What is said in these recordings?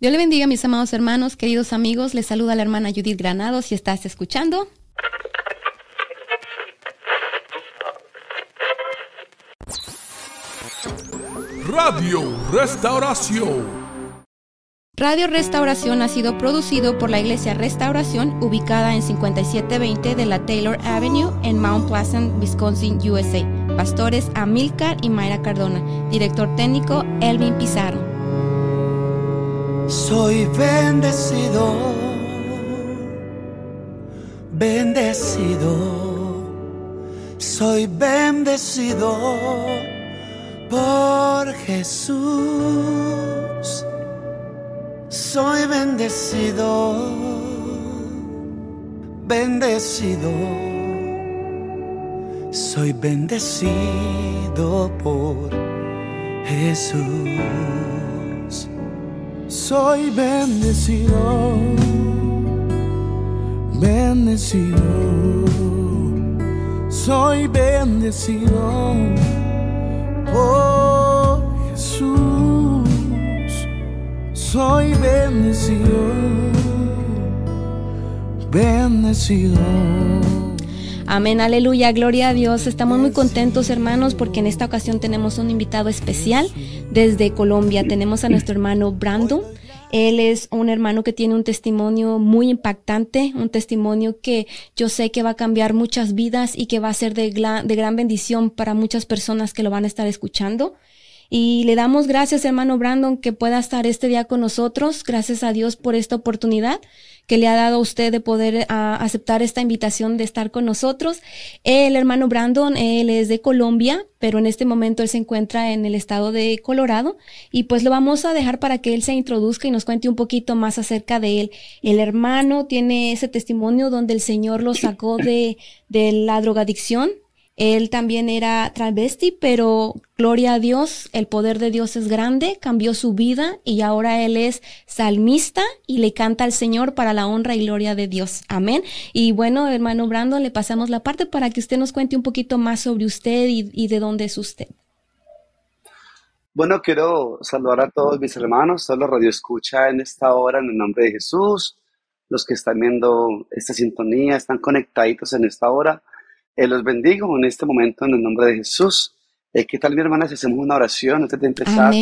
Dios le bendiga, mis amados hermanos, queridos amigos. Les saluda la hermana Judith Granados si estás escuchando. Radio Restauración. Radio Restauración ha sido producido por la Iglesia Restauración ubicada en 5720 de la Taylor Avenue en Mount Pleasant, Wisconsin, USA. Pastores Amilcar y Mayra Cardona. Director técnico Elvin Pizarro. Soy bendecido, bendecido, soy bendecido por Jesús. Soy bendecido, bendecido. Soy bendecido por Jesús. Soy bendecido, bendecido. Soy bendecido por Jesús. Soy bendecido, bendecido. Amén, aleluya, gloria a Dios. Estamos muy contentos, hermanos, porque en esta ocasión tenemos un invitado especial desde Colombia. Tenemos a nuestro hermano Brandon. Él es un hermano que tiene un testimonio muy impactante, un testimonio que yo sé que va a cambiar muchas vidas y que va a ser de, de gran bendición para muchas personas que lo van a estar escuchando. Y le damos gracias, hermano Brandon, que pueda estar este día con nosotros. Gracias a Dios por esta oportunidad que le ha dado a usted de poder aceptar esta invitación de estar con nosotros. El hermano Brandon, él es de Colombia, pero en este momento él se encuentra en el estado de Colorado y pues lo vamos a dejar para que él se introduzca y nos cuente un poquito más acerca de él. El hermano tiene ese testimonio donde el Señor lo sacó de, de la drogadicción, él también era travesti, pero gloria a Dios, el poder de Dios es grande, cambió su vida y ahora él es salmista y le canta al Señor para la honra y gloria de Dios. Amén. Y bueno, hermano Brandon, le pasamos la parte para que usted nos cuente un poquito más sobre usted y, de dónde es usted. Bueno, quiero saludar a todos mis hermanos, todos los radio escucha en esta hora en el nombre de Jesús, los que están viendo esta sintonía, están conectaditos en esta hora. Eh, los bendigo en este momento en el nombre de Jesús. Eh, ¿Qué tal, mi hermana, si hacemos una oración antes de empezar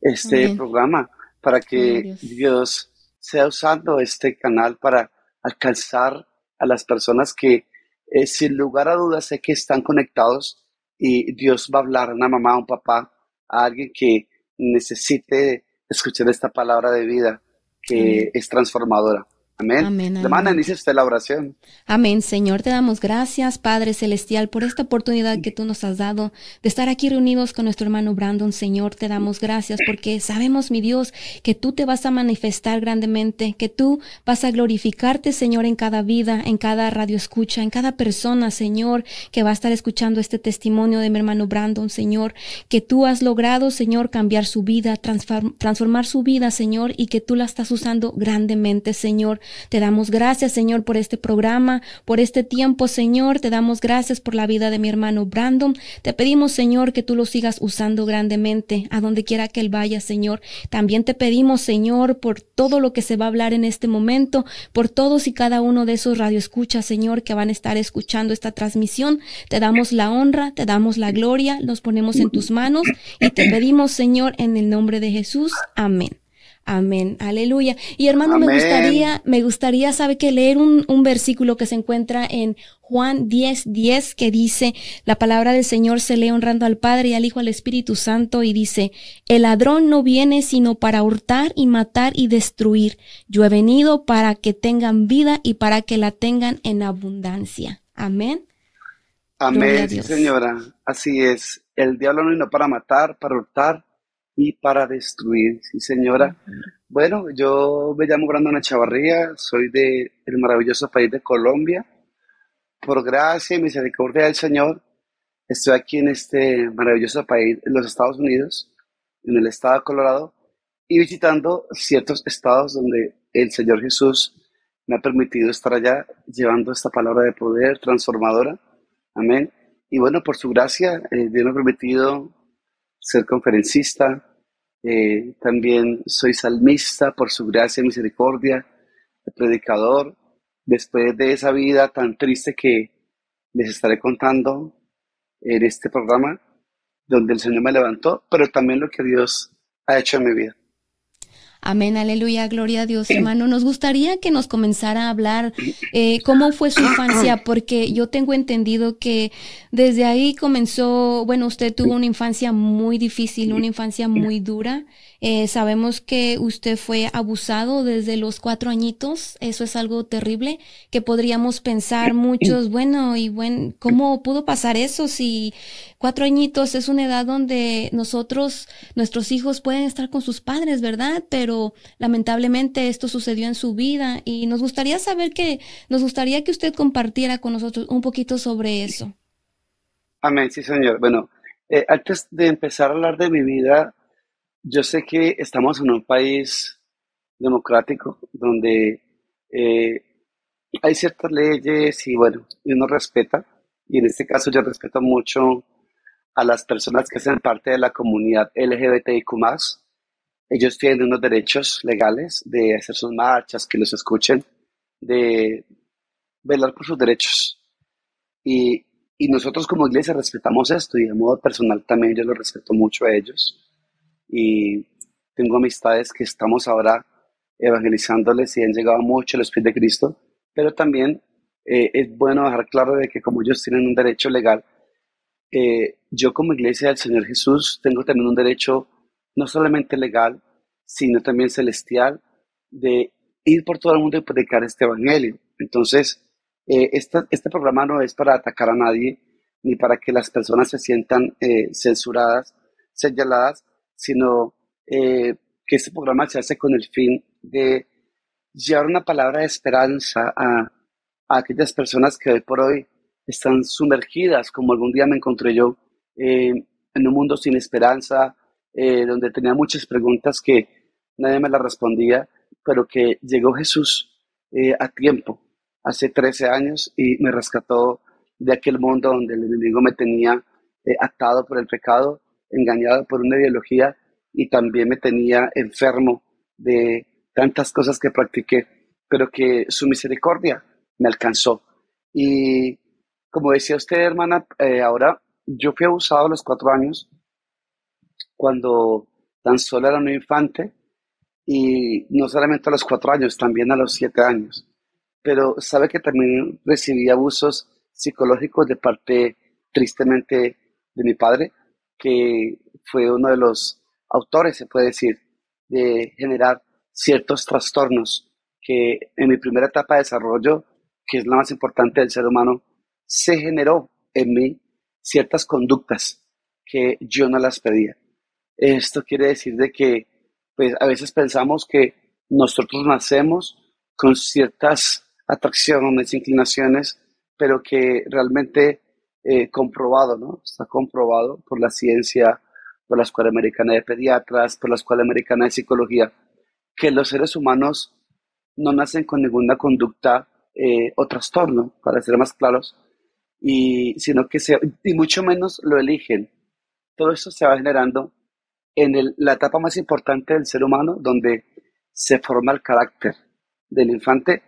este programa para que Dios. sea usando este canal para alcanzar a las personas que, eh, sin lugar a dudas, sé que están conectados y Dios va a hablar a una mamá, a un papá, a alguien que necesite escuchar esta palabra de vida que es transformadora. Amén. Amén, Hermana, inicia usted la oración. Amén, Señor. Te damos gracias, Padre Celestial, por esta oportunidad que tú nos has dado de estar aquí reunidos con nuestro hermano Brandon. Señor, te damos gracias porque sabemos, mi Dios, que tú te vas a manifestar grandemente, que tú vas a glorificarte, Señor, en cada vida, en cada radio escucha, en cada persona, Señor, que va a estar escuchando este testimonio de mi hermano Brandon, Señor, que tú has logrado, Señor, cambiar su vida, transformar su vida, Señor, y que tú la estás usando grandemente, Señor. Te damos gracias, Señor, por este programa, por este tiempo, Señor. Te damos gracias por la vida de mi hermano Brandon. Te pedimos, Señor, que tú lo sigas usando grandemente a donde quiera que él vaya, Señor. También te pedimos, Señor, por todo lo que se va a hablar en este momento, por todos y cada uno de esos radioescuchas, Señor, que van a estar escuchando esta transmisión. Te damos la honra, te damos la gloria, los ponemos en tus manos y te pedimos, Señor, en el nombre de Jesús. Amén. Amén, aleluya. Y hermano, me gustaría, me gustaría, sabe que leer un, un, versículo que se encuentra en Juan 10, 10, que dice, la palabra del Señor se lee honrando al Padre y al Hijo, al Espíritu Santo, y dice, el ladrón no viene sino para hurtar y matar y destruir. Yo he venido para que tengan vida y para que la tengan en abundancia. Amén. Amén, señora. Así es. El diablo no vino para matar, para hurtar y para destruir. Sí, señora. Bueno, yo me llamo Brandon Chavarría, soy del maravilloso país de Colombia. Por gracia y misericordia del Señor, estoy aquí en este maravilloso país, en los Estados Unidos, en el estado de Colorado, y visitando ciertos estados donde el Señor Jesús me ha permitido estar allá llevando esta palabra de poder transformadora. Amén. Y bueno, por su gracia, eh, Dios me ha permitido ser conferencista, Eh, también soy salmista por su gracia y misericordia, predicador. Después de esa vida tan triste que les estaré contando en este programa, donde el Señor me levantó, pero también lo que Dios ha hecho en mi vida. Amén, aleluya, gloria a Dios, hermano. Nos gustaría que nos comenzara a hablar eh, cómo fue su infancia, porque yo tengo entendido que desde ahí comenzó, bueno, usted tuvo una infancia muy difícil, una infancia muy dura. Eh, sabemos que usted fue abusado desde los cuatro añitos. Eso es algo terrible que podríamos pensar muchos, bueno, y bueno, ¿cómo pudo pasar eso si cuatro añitos es una edad donde nosotros, nuestros hijos pueden estar con sus padres, ¿verdad? Pero lamentablemente esto sucedió en su vida y nos gustaría saber que, nos gustaría que usted compartiera con nosotros un poquito sobre eso. Amén, sí, señor. Bueno, eh, antes de empezar a hablar de mi vida, yo sé que estamos en un país democrático donde eh, hay ciertas leyes y bueno, uno respeta, y en este caso yo respeto mucho a las personas que hacen parte de la comunidad LGBTIQ+. Ellos tienen unos derechos legales de hacer sus marchas, que los escuchen, de velar por sus derechos. Y, y nosotros como iglesia respetamos esto y de modo personal también yo lo respeto mucho a ellos y tengo amistades que estamos ahora evangelizándoles y han llegado mucho a los pies de Cristo, pero también eh, es bueno dejar claro de que como ellos tienen un derecho legal, eh, yo como iglesia del Señor Jesús tengo también un derecho no solamente legal, sino también celestial de ir por todo el mundo y predicar este evangelio. Entonces, eh, este programa no es para atacar a nadie, ni para que las personas se sientan censuradas, señaladas, sino eh, que este programa se hace con el fin de llevar una palabra de esperanza a, aquellas personas que hoy por hoy están sumergidas, como algún día me encontré yo, eh, en un mundo sin esperanza, eh, donde tenía muchas preguntas que nadie me las respondía, pero que llegó Jesús a tiempo, hace 13 años, y me rescató de aquel mundo donde el enemigo me tenía atado por el pecado engañado por una ideología y también me tenía enfermo de tantas cosas que practiqué, pero que su misericordia me alcanzó. Y como decía usted, hermana, eh, ahora yo fui abusado a los cuatro años, cuando tan solo era un infante, y no solamente a los cuatro años, también a los siete años. Pero sabe que también recibí abusos psicológicos de parte, tristemente, de mi padre, que fue uno de los autores, se puede decir, de generar ciertos trastornos que en mi primera etapa de desarrollo, que es la más importante del ser humano, se generó en mí ciertas conductas que yo no las pedía. Esto quiere decir de que pues a veces pensamos que nosotros nacemos con ciertas atracciones, inclinaciones, pero que realmente eh, comprobado, ¿no? Está comprobado por la ciencia, por la Escuela Americana de Pediatras, por la Escuela Americana de Psicología, que los seres humanos no nacen con ninguna conducta eh, o trastorno, para ser más claros, y, sino que se, y mucho menos lo eligen. Todo eso se va generando en la etapa más importante del ser humano, donde se forma el carácter del infante,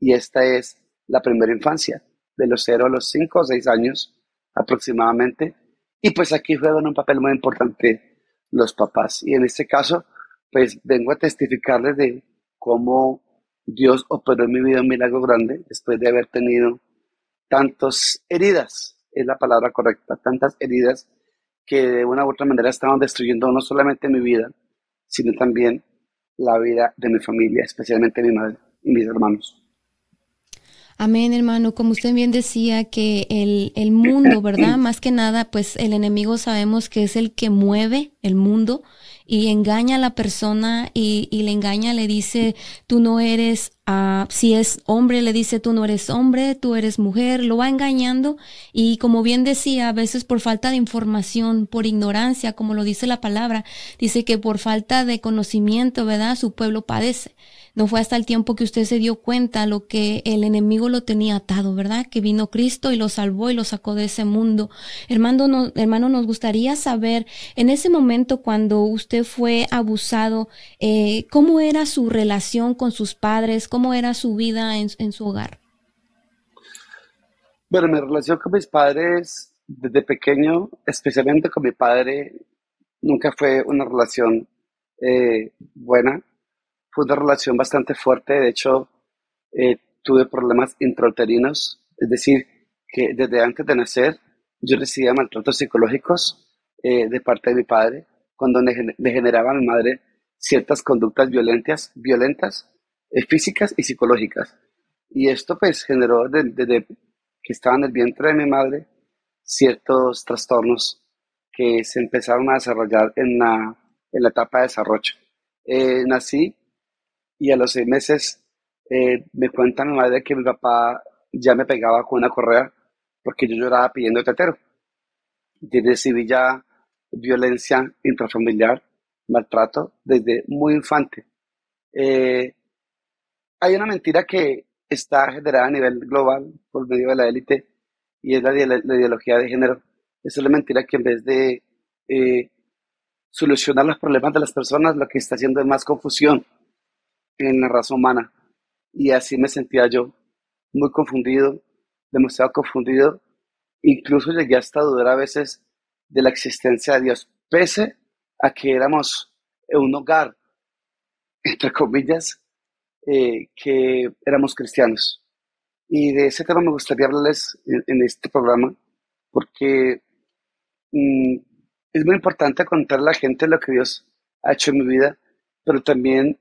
y esta es la primera infancia, de los 0 a los 5 o 6 años, aproximadamente. Y pues aquí juegan un papel muy importante los papás. Y en este caso, pues vengo a testificarles de cómo Dios operó en mi vida un milagro grande después de haber tenido tantas heridas, es la palabra correcta, tantas heridas que de una u otra manera estaban destruyendo no solamente mi vida, sino también la vida de mi familia, especialmente mi madre y mis hermanos. Amén, hermano. Como usted bien decía, que el, el mundo, ¿verdad? Más que nada, pues el enemigo sabemos que es el que mueve el mundo y engaña a la persona y, y le engaña, le dice, tú no eres, uh, si es hombre, le dice, tú no eres hombre, tú eres mujer, lo va engañando y como bien decía, a veces por falta de información, por ignorancia, como lo dice la palabra, dice que por falta de conocimiento, ¿verdad? Su pueblo padece. No fue hasta el tiempo que usted se dio cuenta lo que el enemigo lo tenía atado, ¿verdad? Que vino Cristo y lo salvó y lo sacó de ese mundo. Hermano, no, hermano nos gustaría saber en ese momento cuando usted fue abusado, eh, ¿cómo era su relación con sus padres? ¿Cómo era su vida en, en su hogar? Bueno, mi relación con mis padres desde pequeño, especialmente con mi padre, nunca fue una relación eh, buena. Fue una relación bastante fuerte. De hecho, eh, tuve problemas intrauterinos, es decir, que desde antes de nacer yo recibía maltratos psicológicos eh, de parte de mi padre, cuando le, generaba a mi madre ciertas conductas violentas, violentas físicas y psicológicas. Y esto pues generó desde que estaba en el vientre de mi madre ciertos trastornos que se empezaron a desarrollar en la, en la etapa de desarrollo. Eh, nací y a los seis meses eh, me cuenta mi madre que mi papá ya me pegaba con una correa porque yo lloraba pidiendo tetero. Y recibí ya violencia intrafamiliar, maltrato desde muy infante. Eh, hay una mentira que está generada a nivel global por medio de la élite y es la, la ideología de género. Esa es la mentira que en vez de eh, solucionar los problemas de las personas, lo que está haciendo es más confusión en la raza humana. Y así me sentía yo, muy confundido, demasiado confundido. Incluso llegué hasta dudar a veces de la existencia de Dios, pese a que éramos un hogar, entre comillas, eh, que éramos cristianos. Y de ese tema me gustaría hablarles en, este programa, porque mm, es muy importante contarle a la gente lo que Dios ha hecho en mi vida, pero también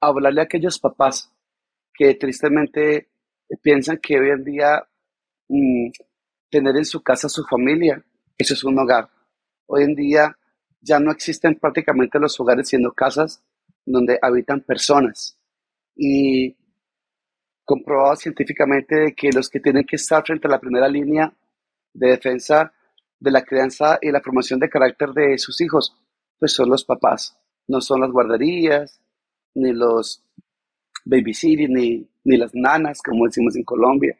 hablarle a aquellos papás que tristemente piensan que hoy en día mm, tener en su casa su familia, eso es un hogar. Hoy en día ya no existen prácticamente los hogares siendo casas donde habitan personas y comprobado científicamente que los que tienen que estar frente a la primera línea de defensa de la crianza y la formación de carácter de sus hijos, pues son los papás, no son las guarderías, ni los babysitters, ni, ni las nanas, como decimos en Colombia,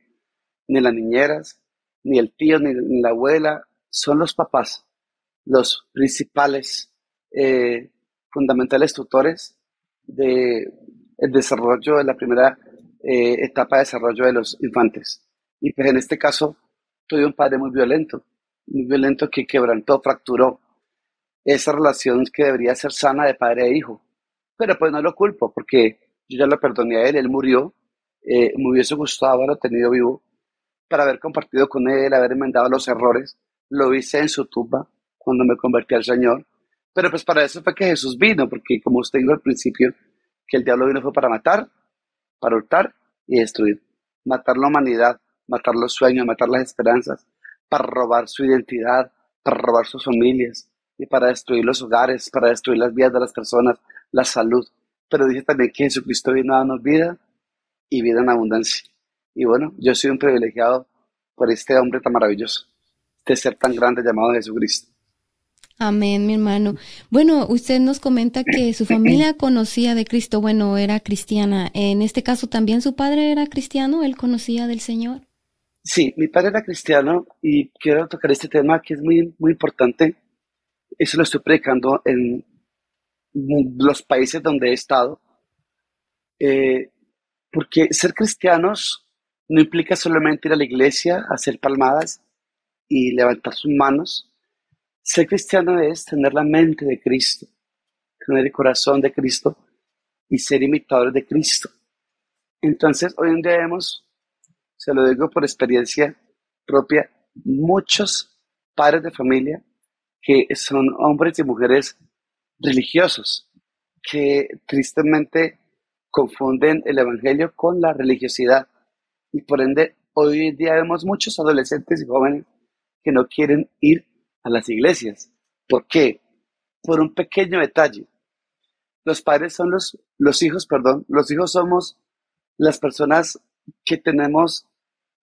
ni las niñeras, ni el tío, ni, la abuela, son los papás los principales eh, fundamentales tutores de, el desarrollo de la primera eh, etapa de desarrollo de los infantes. Y pues en este caso tuve un padre muy violento, muy violento que quebrantó, fracturó esa relación que debería ser sana de padre e hijo. Pero pues no lo culpo porque yo ya lo perdoné a él, él murió, eh, me hubiese gustado haberlo tenido vivo para haber compartido con él, haber enmendado los errores. Lo hice en su tumba cuando me convertí al Señor. Pero pues para eso fue que Jesús vino, porque como usted dijo al principio, que el diablo vino fue para matar, para hurtar y destruir. Matar la humanidad, matar los sueños, matar las esperanzas, para robar su identidad, para robar sus familias y para destruir los hogares, para destruir las vidas de las personas, la salud. Pero dice también que Jesucristo vino a darnos vida y vida en abundancia. Y bueno, yo soy un privilegiado por este hombre tan maravilloso, este ser tan grande llamado Jesucristo. Amén, mi hermano. Bueno, usted nos comenta que su familia conocía de Cristo, bueno, era cristiana. En este caso también su padre era cristiano, él conocía del Señor. Sí, mi padre era cristiano y quiero tocar este tema que es muy, muy importante. Eso lo estoy predicando en los países donde he estado. Eh, porque ser cristianos no implica solamente ir a la iglesia, hacer palmadas y levantar sus manos ser cristiano es tener la mente de Cristo, tener el corazón de Cristo y ser imitadores de Cristo. Entonces, hoy en día vemos, se lo digo por experiencia propia, muchos padres de familia que son hombres y mujeres religiosos, que tristemente confunden el Evangelio con la religiosidad. Y por ende, hoy en día vemos muchos adolescentes y jóvenes que no quieren ir a las iglesias. ¿Por qué? Por un pequeño detalle. Los padres son los, los hijos, perdón, los hijos somos las personas que tenemos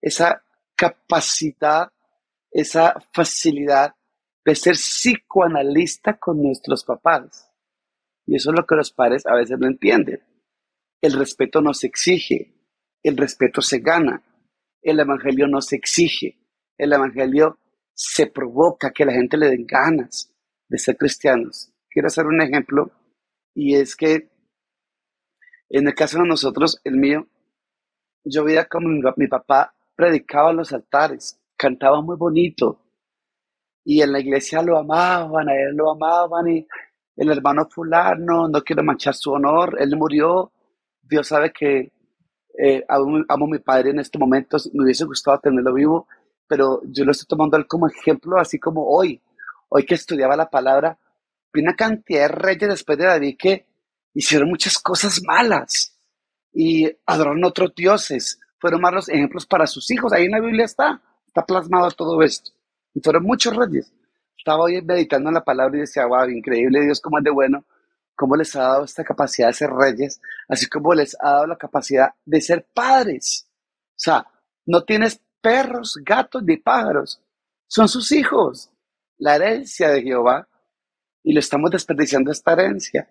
esa capacidad, esa facilidad de ser psicoanalista con nuestros papás. Y eso es lo que los padres a veces no entienden. El respeto no se exige, el respeto se gana. El evangelio no se exige, el evangelio se provoca que la gente le den ganas. de ser cristianos. Quiero hacer un ejemplo y es que en el caso de nosotros, el mío, yo veía como mi, mi papá predicaba en los altares, cantaba muy bonito y en la iglesia lo amaban, a él lo amaban y el hermano fulano, no quiero manchar su honor, él murió, Dios sabe que eh, amo, amo a mi padre en este momento, me hubiese gustado tenerlo vivo, pero yo lo estoy tomando él como ejemplo, así como hoy, hoy que estudiaba la palabra, vi una cantidad de reyes después de David que hicieron muchas cosas malas y adoraron otros dioses, fueron malos ejemplos para sus hijos, ahí en la Biblia está, está plasmado todo esto, fueron muchos reyes. Estaba hoy meditando en la palabra y decía, wow, increíble Dios, cómo es de bueno, cómo les ha dado esta capacidad de ser reyes, así como les ha dado la capacidad de ser padres. O sea, no tienes perros, gatos ni pájaros, son sus hijos, la herencia de Jehová, y lo estamos desperdiciando esta herencia.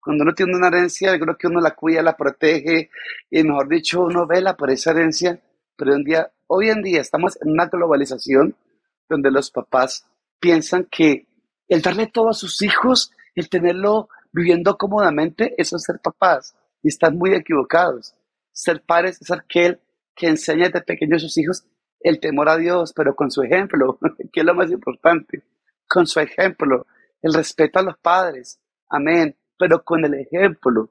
Cuando uno tiene una herencia, yo creo que uno la cuida, la protege, y mejor dicho, uno vela por esa herencia, pero un día, hoy en día estamos en una globalización donde los papás piensan que el darle todo a sus hijos, el tenerlo viviendo cómodamente, eso es ser papás. Y están muy equivocados. Ser padres es aquel que enseña desde pequeño a sus hijos el temor a Dios, pero con su ejemplo, que es lo más importante, con su ejemplo, el respeto a los padres, amén, pero con el ejemplo.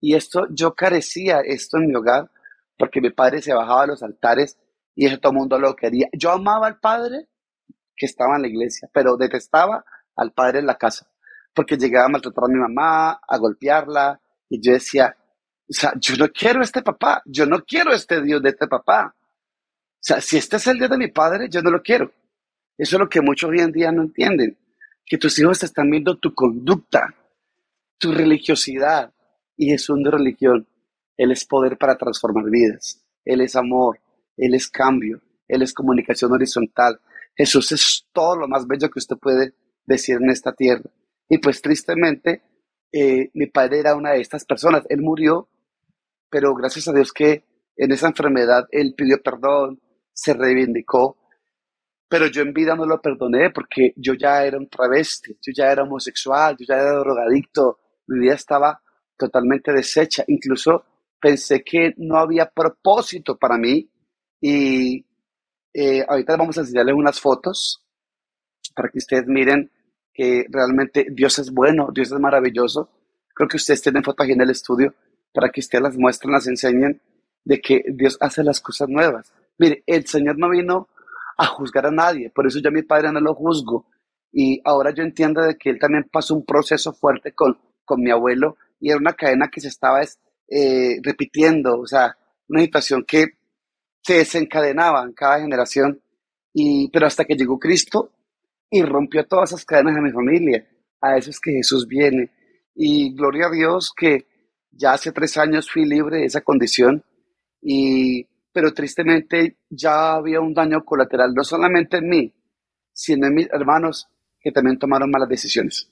Y esto, yo carecía esto en mi hogar, porque mi padre se bajaba a los altares y eso todo el mundo lo quería. Yo amaba al padre que estaba en la iglesia, pero detestaba al padre en la casa porque llegaba a maltratar a mi mamá, a golpearla, y yo decía, o sea, yo no quiero este papá, yo no quiero este Dios de este papá. O sea, si este es el Dios de mi padre, yo no lo quiero. Eso es lo que muchos hoy en día no entienden, que tus hijos están viendo tu conducta, tu religiosidad, y Jesús es religión, Él es poder para transformar vidas, Él es amor, Él es cambio, Él es comunicación horizontal. Jesús es todo lo más bello que usted puede decir en esta tierra. Y pues tristemente, eh, mi padre era una de estas personas. Él murió, pero gracias a Dios que en esa enfermedad él pidió perdón, se reivindicó. Pero yo en vida no lo perdoné porque yo ya era un travesti, yo ya era homosexual, yo ya era drogadicto, mi vida estaba totalmente deshecha. Incluso pensé que no había propósito para mí. Y eh, ahorita vamos a enseñarles unas fotos para que ustedes miren que realmente Dios es bueno, Dios es maravilloso. Creo que ustedes tienen fotos en el estudio para que ustedes las muestren, las enseñen de que Dios hace las cosas nuevas. Mire, el Señor no vino a juzgar a nadie, por eso yo a mi padre no lo juzgo. Y ahora yo entiendo de que él también pasó un proceso fuerte con, con mi abuelo y era una cadena que se estaba eh, repitiendo, o sea, una situación que se desencadenaba en cada generación. Y, pero hasta que llegó Cristo, y rompió todas esas cadenas de mi familia. A eso es que Jesús viene. Y gloria a Dios que ya hace tres años fui libre de esa condición, y, pero tristemente ya había un daño colateral, no solamente en mí, sino en mis hermanos que también tomaron malas decisiones.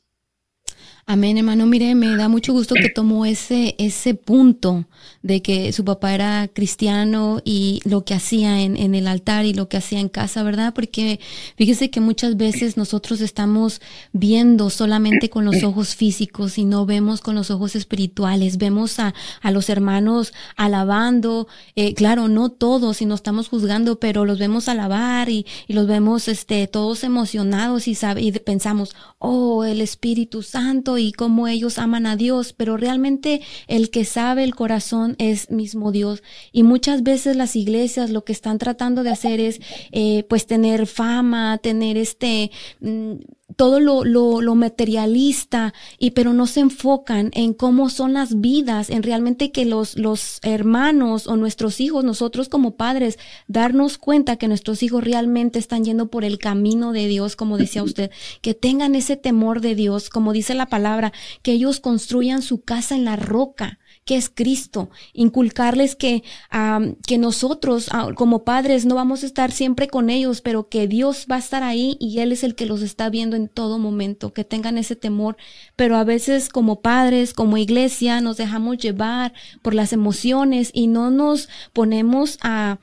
Amén, hermano. Mire, me da mucho gusto que tomó ese, ese punto de que su papá era cristiano y lo que hacía en, en, el altar y lo que hacía en casa, ¿verdad? Porque fíjese que muchas veces nosotros estamos viendo solamente con los ojos físicos y no vemos con los ojos espirituales. Vemos a, a los hermanos alabando, eh, claro, no todos y no estamos juzgando, pero los vemos alabar y, y los vemos este, todos emocionados y, sabe, y pensamos, oh, el Espíritu Santo y cómo ellos aman a Dios, pero realmente el que sabe el corazón es mismo Dios. Y muchas veces las iglesias lo que están tratando de hacer es eh, pues tener fama, tener este... Mm, todo lo, lo, lo, materialista, y pero no se enfocan en cómo son las vidas, en realmente que los, los hermanos o nuestros hijos, nosotros como padres, darnos cuenta que nuestros hijos realmente están yendo por el camino de Dios, como decía usted, que tengan ese temor de Dios, como dice la palabra, que ellos construyan su casa en la roca, que es Cristo, inculcarles que, que nosotros como padres no vamos a estar siempre con ellos, pero que Dios va a estar ahí y Él es el que los está viendo en todo momento, que tengan ese temor, pero a veces como padres, como iglesia, nos dejamos llevar por las emociones y no nos ponemos a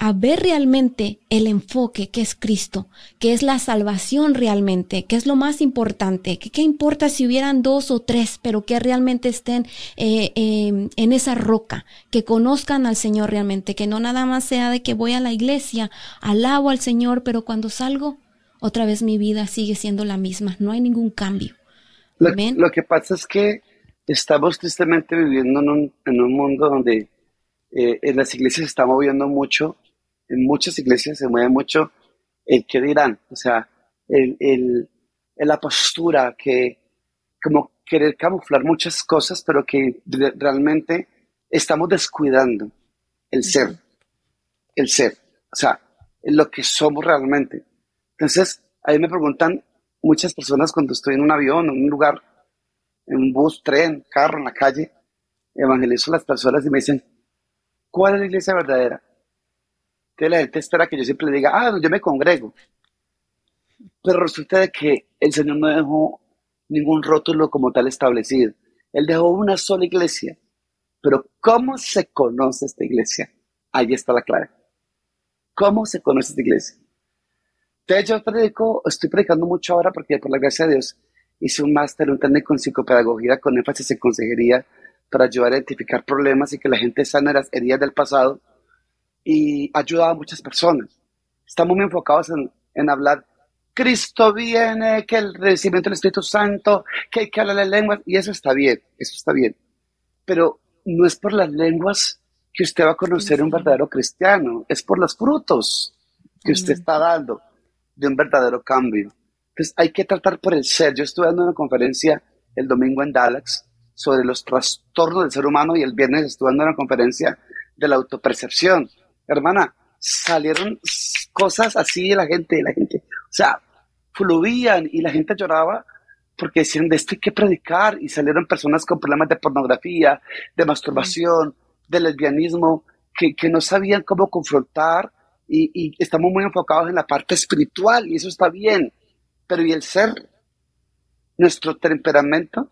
a ver realmente el enfoque que es Cristo, que es la salvación realmente, que es lo más importante, que qué importa si hubieran dos o tres, pero que realmente estén eh, em, en esa roca, que conozcan al Señor realmente, que no nada más sea de que voy a la iglesia, alabo al Señor, pero cuando salgo, otra vez mi vida sigue siendo la misma, no hay ningún cambio. Lo, lo que pasa es que estamos tristemente viviendo en un, en un mundo donde eh, en las iglesias se está moviendo mucho, en muchas iglesias se mueve mucho el que dirán, o sea, el, el, la postura que como querer camuflar muchas cosas, pero que realmente estamos descuidando el ser, el ser, o sea, lo que somos realmente. Entonces, ahí me preguntan muchas personas cuando estoy en un avión, en un lugar, en un bus, tren, carro, en la calle, evangelizo a las personas y me dicen, ¿Cuál es la iglesia verdadera? Que la gente espera que yo siempre le diga, ah, yo me congrego. Pero resulta de que el Señor no dejó ningún rótulo como tal establecido. Él dejó una sola iglesia. Pero ¿cómo se conoce esta iglesia? Ahí está la clave. ¿Cómo se conoce esta iglesia? Entonces yo predico, estoy predicando mucho ahora porque por la gracia de Dios hice un máster, un técnico en psicopedagogía con énfasis en consejería para ayudar a identificar problemas y que la gente sane las heridas del pasado y ayudado a muchas personas. Estamos muy enfocados en, en hablar, Cristo viene, que el recibimiento del Espíritu Santo, que hay que hablar las lenguas, y eso está bien, eso está bien. Pero no es por las lenguas que usted va a conocer un verdadero cristiano, es por los frutos que usted está dando de un verdadero cambio. Entonces hay que tratar por el ser. Yo estuve dando una conferencia el domingo en Dallas sobre los trastornos del ser humano y el viernes estuve en una conferencia de la autopercepción. Hermana, salieron cosas así de la gente, la gente, o sea, fluían y la gente lloraba porque decían de esto hay que predicar y salieron personas con problemas de pornografía, de masturbación, de lesbianismo, que, que no sabían cómo confrontar y, y estamos muy enfocados en la parte espiritual y eso está bien, pero ¿y el ser? Nuestro temperamento,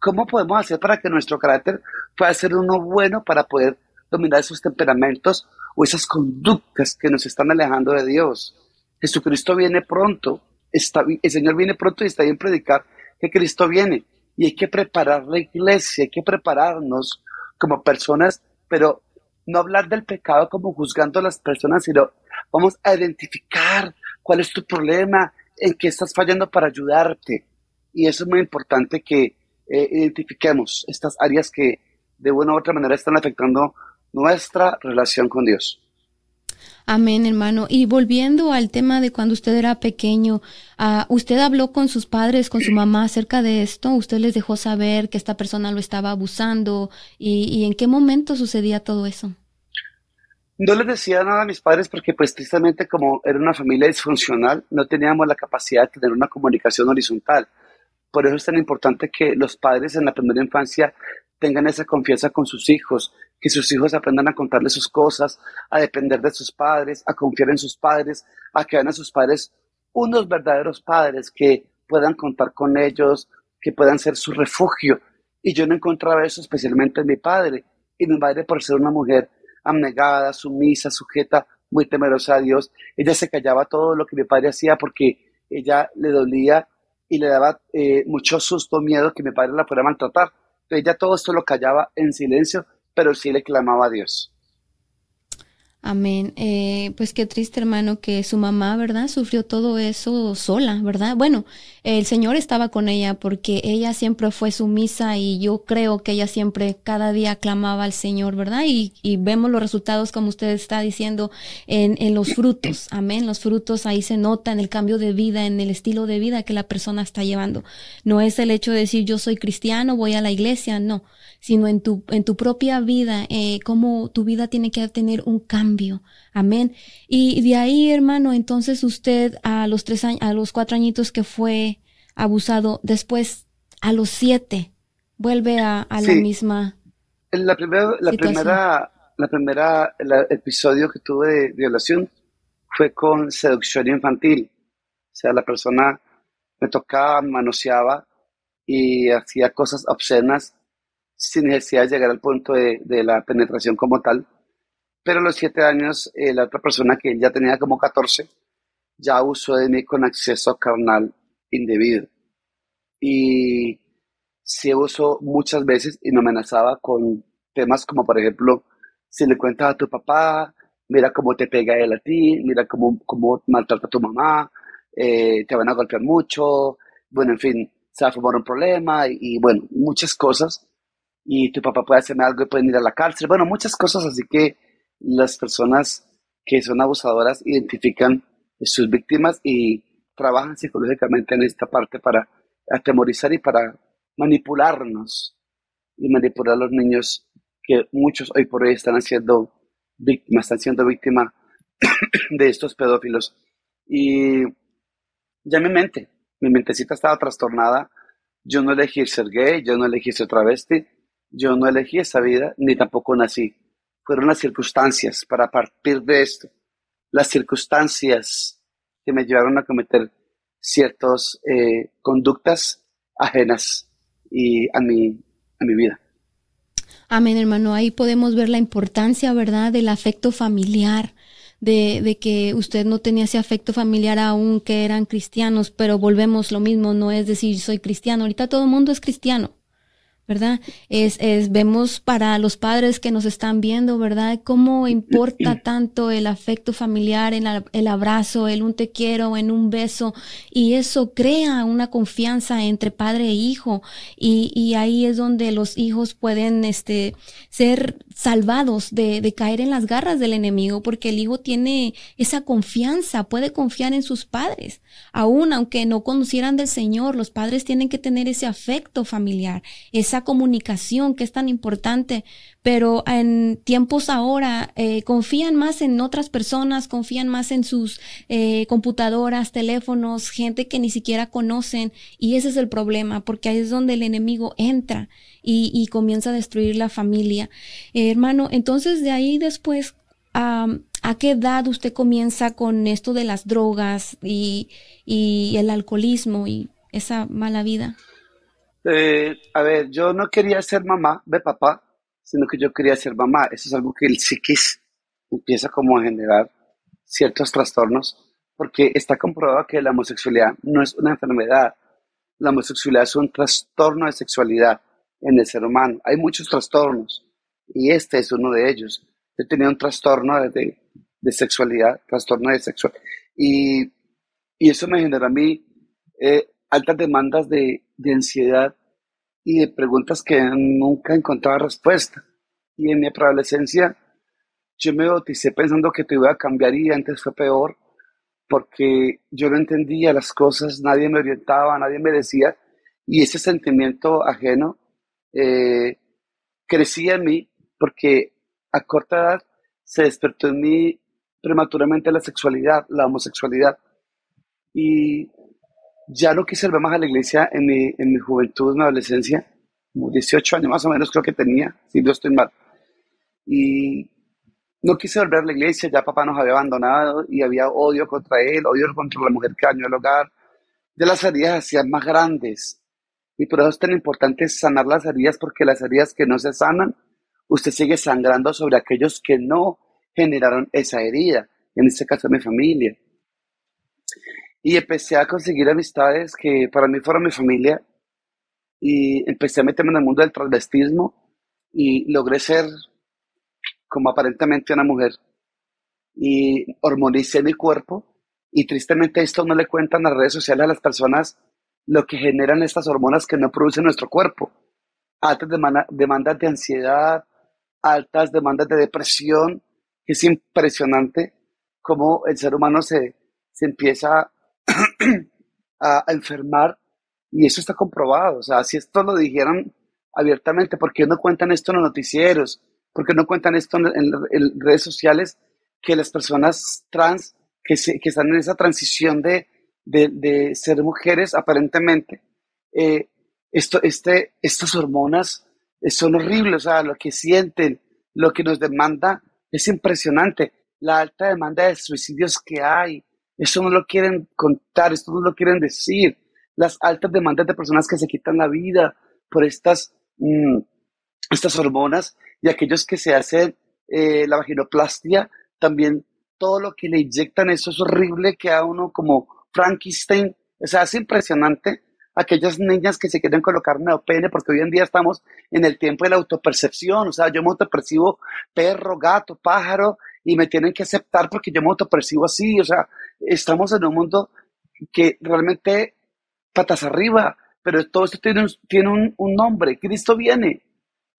¿Cómo podemos hacer para que nuestro carácter pueda ser uno bueno para poder dominar esos temperamentos o esas conductas que nos están alejando de Dios? Jesucristo viene pronto, está, el Señor viene pronto y está bien predicar que Cristo viene. Y hay que preparar la iglesia, hay que prepararnos como personas, pero no hablar del pecado como juzgando a las personas, sino vamos a identificar cuál es tu problema, en qué estás fallando para ayudarte. Y eso es muy importante que eh, identifiquemos estas áreas que de una u otra manera están afectando nuestra relación con Dios. Amén, hermano. Y volviendo al tema de cuando usted era pequeño, uh, ¿usted habló con sus padres, con su mamá acerca de esto? ¿Usted les dejó saber que esta persona lo estaba abusando? ¿Y, y en qué momento sucedía todo eso? No les decía nada a mis padres porque pues tristemente como era una familia disfuncional, no teníamos la capacidad de tener una comunicación horizontal. Por eso es tan importante que los padres en la primera infancia tengan esa confianza con sus hijos, que sus hijos aprendan a contarles sus cosas, a depender de sus padres, a confiar en sus padres, a que vean a sus padres unos verdaderos padres que puedan contar con ellos, que puedan ser su refugio. Y yo no encontraba eso especialmente en mi padre. Y mi madre, por ser una mujer abnegada, sumisa, sujeta, muy temerosa a Dios, ella se callaba todo lo que mi padre hacía porque ella le dolía y le daba eh, mucho susto, miedo que mi padre la fuera maltratar. Entonces ella todo esto lo callaba en silencio, pero sí le clamaba a Dios. Amén. Eh, pues qué triste, hermano, que su mamá, ¿verdad? Sufrió todo eso sola, ¿verdad? Bueno, el Señor estaba con ella porque ella siempre fue sumisa y yo creo que ella siempre cada día clamaba al Señor, ¿verdad? Y, vemos los resultados, como usted está diciendo, en, en los frutos. Amén. Los frutos ahí se nota en el cambio de vida, en el estilo de vida que la persona está llevando. No es el hecho de decir yo soy cristiano, voy a la iglesia, no sino en tu, en tu propia vida, eh, cómo tu vida tiene que tener un cambio. Amén. Y de ahí, hermano, entonces usted a los tres años, a los cuatro añitos que fue abusado, después a los siete, vuelve a, a la misma. La primera, la primera, la primera, episodio que tuve de violación fue con seducción infantil. O sea, la persona me tocaba, manoseaba y hacía cosas obscenas sin necesidad de llegar al punto de, de la penetración como tal. Pero a los siete años eh, la otra persona que ya tenía como 14 ya abusó de mí con acceso carnal indebido. Y se abusó muchas veces y me amenazaba con temas como, por ejemplo, si le cuentas a tu papá, mira cómo te pega él a ti, mira cómo, cómo maltrata a tu mamá, eh, te van a golpear mucho, bueno, en fin, se va a formar un problema y, y, bueno, muchas cosas. Y tu papá puede hacerme algo y pueden ir a la cárcel. Bueno, muchas cosas, así que las personas que son abusadoras identifican sus víctimas y trabajan psicológicamente en esta parte para atemorizar y para manipularnos y manipular a los niños que muchos hoy por hoy están haciendo víctimas, están siendo víctimas de estos pedófilos. Y ya mi mente, mi mentecita estaba trastornada. Yo no elegí ser gay, yo no elegí ser travesti, yo no elegí esa vida, ni tampoco nací. Fueron las circunstancias para partir de esto, las circunstancias que me llevaron a cometer ciertas eh, conductas ajenas y a mi, a mi vida. Amén, hermano. Ahí podemos ver la importancia, ¿verdad?, del afecto familiar, de, de, que usted no tenía ese afecto familiar aún que eran cristianos, pero volvemos lo mismo, no es decir soy cristiano, ahorita todo el mundo es cristiano. ¿Verdad? Es, es, vemos para los padres que nos están viendo, ¿verdad? Cómo importa tanto el afecto familiar, el, el abrazo, el un te quiero, en un beso, y eso crea una confianza entre padre e hijo, y, y ahí es donde los hijos pueden, este, ser salvados de, de caer en las garras del enemigo, porque el hijo tiene esa confianza, puede confiar en sus padres, aún aunque no conocieran del Señor, los padres tienen que tener ese afecto familiar, esa comunicación que es tan importante, pero en tiempos ahora eh, confían más en otras personas, confían más en sus eh, computadoras, teléfonos, gente que ni siquiera conocen y ese es el problema, porque ahí es donde el enemigo entra y, comienza a destruir la familia. Eh, hermano, entonces de ahí después, ¿a qué edad usted comienza con esto de las drogas y, y el alcoholismo y esa mala vida? Eh, a ver, yo no quería ser mamá de papá, sino que yo quería ser mamá. Eso es algo que el psiquis empieza como a generar ciertos trastornos, porque está comprobado que la homosexualidad no es una enfermedad. La homosexualidad es un trastorno de sexualidad en el ser humano. Hay muchos trastornos y este es uno de ellos. Yo tenía un trastorno de, de sexualidad, trastorno de sexualidad. Y, y eso me generó a mí eh, altas demandas de, de ansiedad y de preguntas que nunca encontraba respuesta. Y en mi preadolescencia yo me bauticé pensando que te iba a cambiar y antes fue peor porque yo no entendía las cosas, nadie me orientaba, nadie me decía y ese sentimiento ajeno eh, crecía en mí porque a corta edad se despertó en mí prematuramente la sexualidad, la homosexualidad. Y ya no quise volver más a la iglesia en mi, en mi juventud, en mi adolescencia, como 18 años más o menos creo que tenía, si no estoy mal. Y no quise volver a la iglesia, ya papá nos había abandonado y había odio contra él, odio contra la mujer que dañó el hogar. De las heridas hacían más grandes. Y por eso es tan importante sanar las heridas, porque las heridas que no se sanan, usted sigue sangrando sobre aquellos que no generaron esa herida, en este caso mi familia. Y empecé a conseguir amistades que para mí fueron mi familia. Y empecé a meterme en el mundo del transvestismo y logré ser como aparentemente una mujer. Y hormonicé mi cuerpo. Y tristemente esto no le cuentan las redes sociales a las personas lo que generan estas hormonas que no produce nuestro cuerpo. Altas demandas de ansiedad, altas demandas de depresión. Es impresionante cómo el ser humano se, se empieza a, enfermar y eso está comprobado. O sea, si esto lo dijeran abiertamente, ¿por qué no cuentan esto en los noticieros? ¿Por qué no cuentan esto en, redes sociales? Que las personas trans que, que están en esa transición de, de, ser mujeres aparentemente, eh, esto, este, estas hormonas son horribles, o sea, lo que sienten, lo que nos demanda es impresionante. La alta demanda de suicidios que hay, eso no lo quieren contar, esto no lo quieren decir. Las altas demandas de personas que se quitan la vida por estas, mm, estas hormonas y aquellos que se hacen eh, la vaginoplastia, también todo lo que le inyectan, eso es horrible, que a uno como Frankenstein, o sea, es impresionante aquellas niñas que se quieren colocar neopene, porque hoy en día estamos en el tiempo de la autopercepción, o sea, yo me autopercibo perro, gato, pájaro, y me tienen que aceptar porque yo me autopercibo así, o sea, estamos en un mundo que realmente patas arriba, pero todo esto tiene, un, tiene un, nombre, Cristo viene,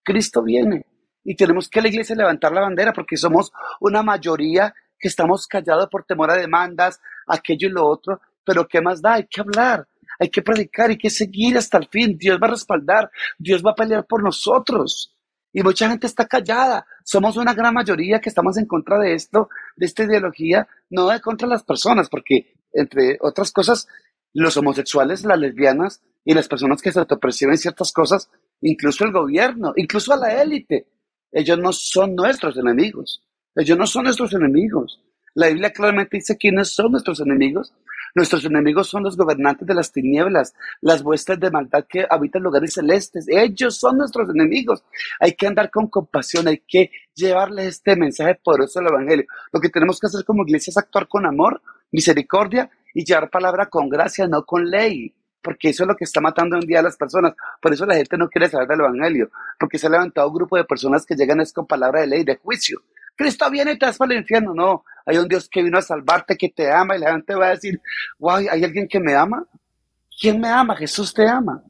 Cristo viene, y tenemos que la iglesia levantar la bandera porque somos una mayoría que estamos callados por temor a demandas, aquello y lo otro, pero ¿qué más da? Hay que hablar, hay que predicar, hay que seguir hasta el fin. Dios va a respaldar, Dios va a pelear por nosotros. Y mucha gente está callada. Somos una gran mayoría que estamos en contra de esto, de esta ideología, no de contra las personas, porque entre otras cosas, los homosexuales, las lesbianas y las personas que se autoperciben ciertas cosas, incluso el gobierno, incluso a la élite, ellos no son nuestros enemigos. Ellos no son nuestros enemigos. La Biblia claramente dice quiénes son nuestros enemigos. Nuestros enemigos son los gobernantes de las tinieblas, las huestes de maldad que habitan lugares celestes. Ellos son nuestros enemigos. Hay que andar con compasión, hay que llevarles este mensaje poderoso del Evangelio. Lo que tenemos que hacer como iglesia es actuar con amor, misericordia y llevar palabra con gracia, no con ley porque eso es lo que está matando un día a las personas. Por eso la gente no quiere saber del Evangelio, porque se ha levantado un grupo de personas que llegan es con palabra de ley, de juicio. Cristo viene y te vas para el infierno. No, hay un Dios que vino a salvarte, que te ama, y la gente va a decir, guay, ¿hay alguien que me ama? ¿Quién me ama? Jesús te ama.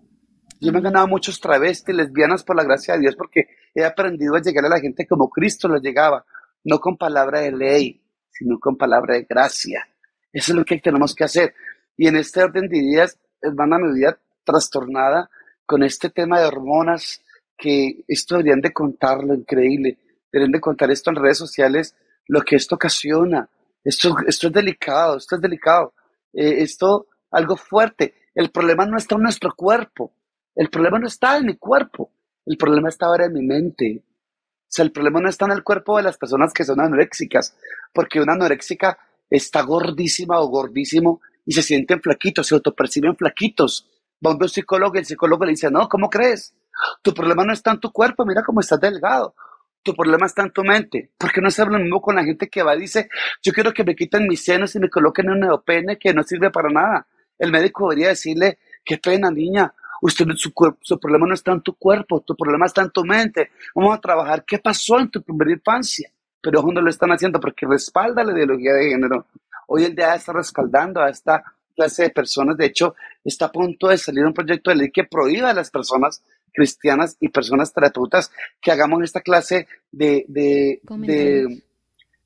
Yo me he ganado muchos travestis, lesbianas por la gracia de Dios, porque he aprendido a llegar a la gente como Cristo lo llegaba, no con palabra de ley, sino con palabra de gracia. Eso es lo que tenemos que hacer. Y en este orden de ideas, hermana, mi vida trastornada con este tema de hormonas, que esto deberían de contarlo, increíble, deberían de contar esto en redes sociales, lo que esto ocasiona. Esto, esto es delicado, esto es delicado. Eh, esto, algo fuerte. El problema no está en nuestro cuerpo. El problema no está en mi cuerpo. El problema está ahora en mi mente. O sea, el problema no está en el cuerpo de las personas que son anoréxicas, porque una anoréxica está gordísima o gordísimo y se sienten flaquitos, se autoperciben flaquitos. Va un psicólogo y el psicólogo le dice, no, ¿cómo crees? Tu problema no está en tu cuerpo, mira cómo estás delgado. Tu problema está en tu mente. ¿Por qué no se habla lo mismo con la gente que va y dice, yo quiero que me quiten mis senos y me coloquen un neopene que no sirve para nada? El médico debería decirle, qué pena, niña, Usted, su, su, problema no está en tu cuerpo, tu problema está en tu mente. Vamos a trabajar qué pasó en tu primera infancia. Pero ojo, no lo están haciendo porque respalda la ideología de género. Hoy el día está respaldando a esta clase de personas. De hecho, está a punto de salir un proyecto de ley que prohíba a las personas cristianas y personas terapeutas que hagamos esta clase de, de, de,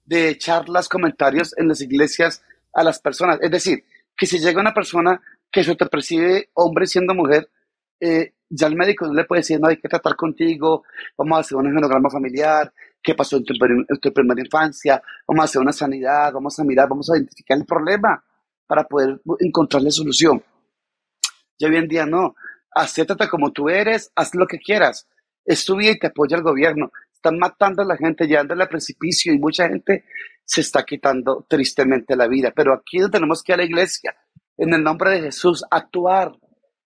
de, charlas, comentarios en las iglesias a las personas. Es decir, que si llega una persona que se te percibe hombre siendo mujer, eh, ya el médico no le puede decir, no, hay que tratar contigo, vamos a hacer un genograma familiar, qué pasó en tu, en tu, primera infancia, vamos a hacer una sanidad, vamos a mirar, vamos a identificar el problema para poder encontrarle solución. Ya hoy en día no, acéptate como tú eres, haz lo que quieras, es tu vida y te apoya el gobierno. Están matando a la gente, llevándole al precipicio y mucha gente se está quitando tristemente la vida. Pero aquí tenemos que ir a la iglesia, en el nombre de Jesús, actuar,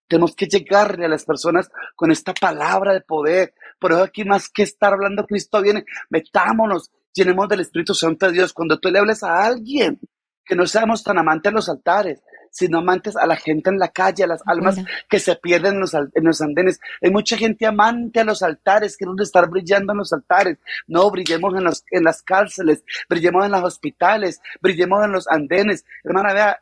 tenemos que llegarle a las personas con esta palabra de poder. Por eso aquí más que estar hablando, Cristo viene, metámonos, llenemos del Espíritu Santo de Dios. Cuando tú le hables a alguien, que no seamos tan amantes a los altares, sino amantes a la gente en la calle, a las almas que se pierden en los, en los, andenes. Hay mucha gente amante a los altares, que de estar brillando en los altares. No, brillemos en, los, en las cárceles, brillemos en los hospitales, brillemos en los andenes. Hermana, vea,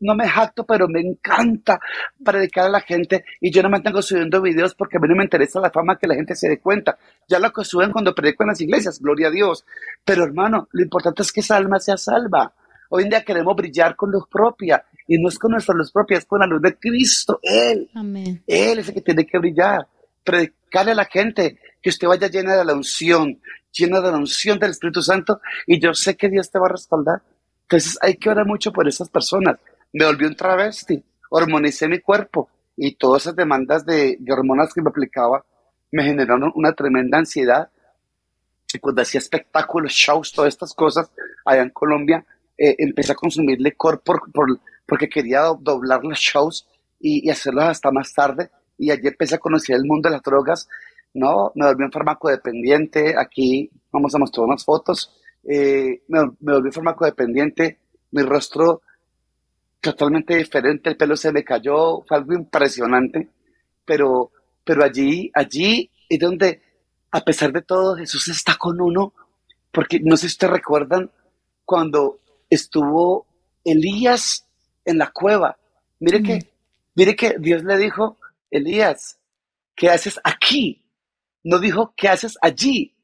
no me jacto, pero me encanta predicar a la gente y yo no me tengo subiendo videos porque a mí no me interesa la fama que la gente se dé cuenta. Ya lo que suben cuando predico en las iglesias, gloria a Dios. Pero hermano, lo importante es que esa alma sea salva. Hoy en día queremos brillar con luz propia y no es con nuestra luz propia, es con la luz de Cristo. Él, Amén. Él es el que tiene que brillar. Predicarle a la gente que usted vaya llena de la unción, llena de la unción del Espíritu Santo y yo sé que Dios te va a respaldar. Entonces hay que orar mucho por esas personas me volví un travesti, hormonicé mi cuerpo y todas esas demandas de, hormonas que me aplicaba me generaron una tremenda ansiedad. Y cuando hacía espectáculos, shows, todas estas cosas allá en Colombia, eh, empecé a consumir licor por, porque quería doblar los shows y, y hacerlos hasta más tarde. Y allí empecé a conocer el mundo de las drogas. No, me volví un farmacodependiente. Aquí vamos a mostrar unas fotos. Eh, me, me volví farmacodependiente. Mi rostro totalmente diferente. El pelo se me cayó. Fue algo impresionante. Pero, pero allí, allí es donde, a pesar de todo, Jesús está con uno. Porque no sé si ustedes recuerdan cuando estuvo Elías en la cueva. Mire que, mire que Dios le dijo, Elías, ¿qué haces aquí? No dijo, ¿qué haces allí?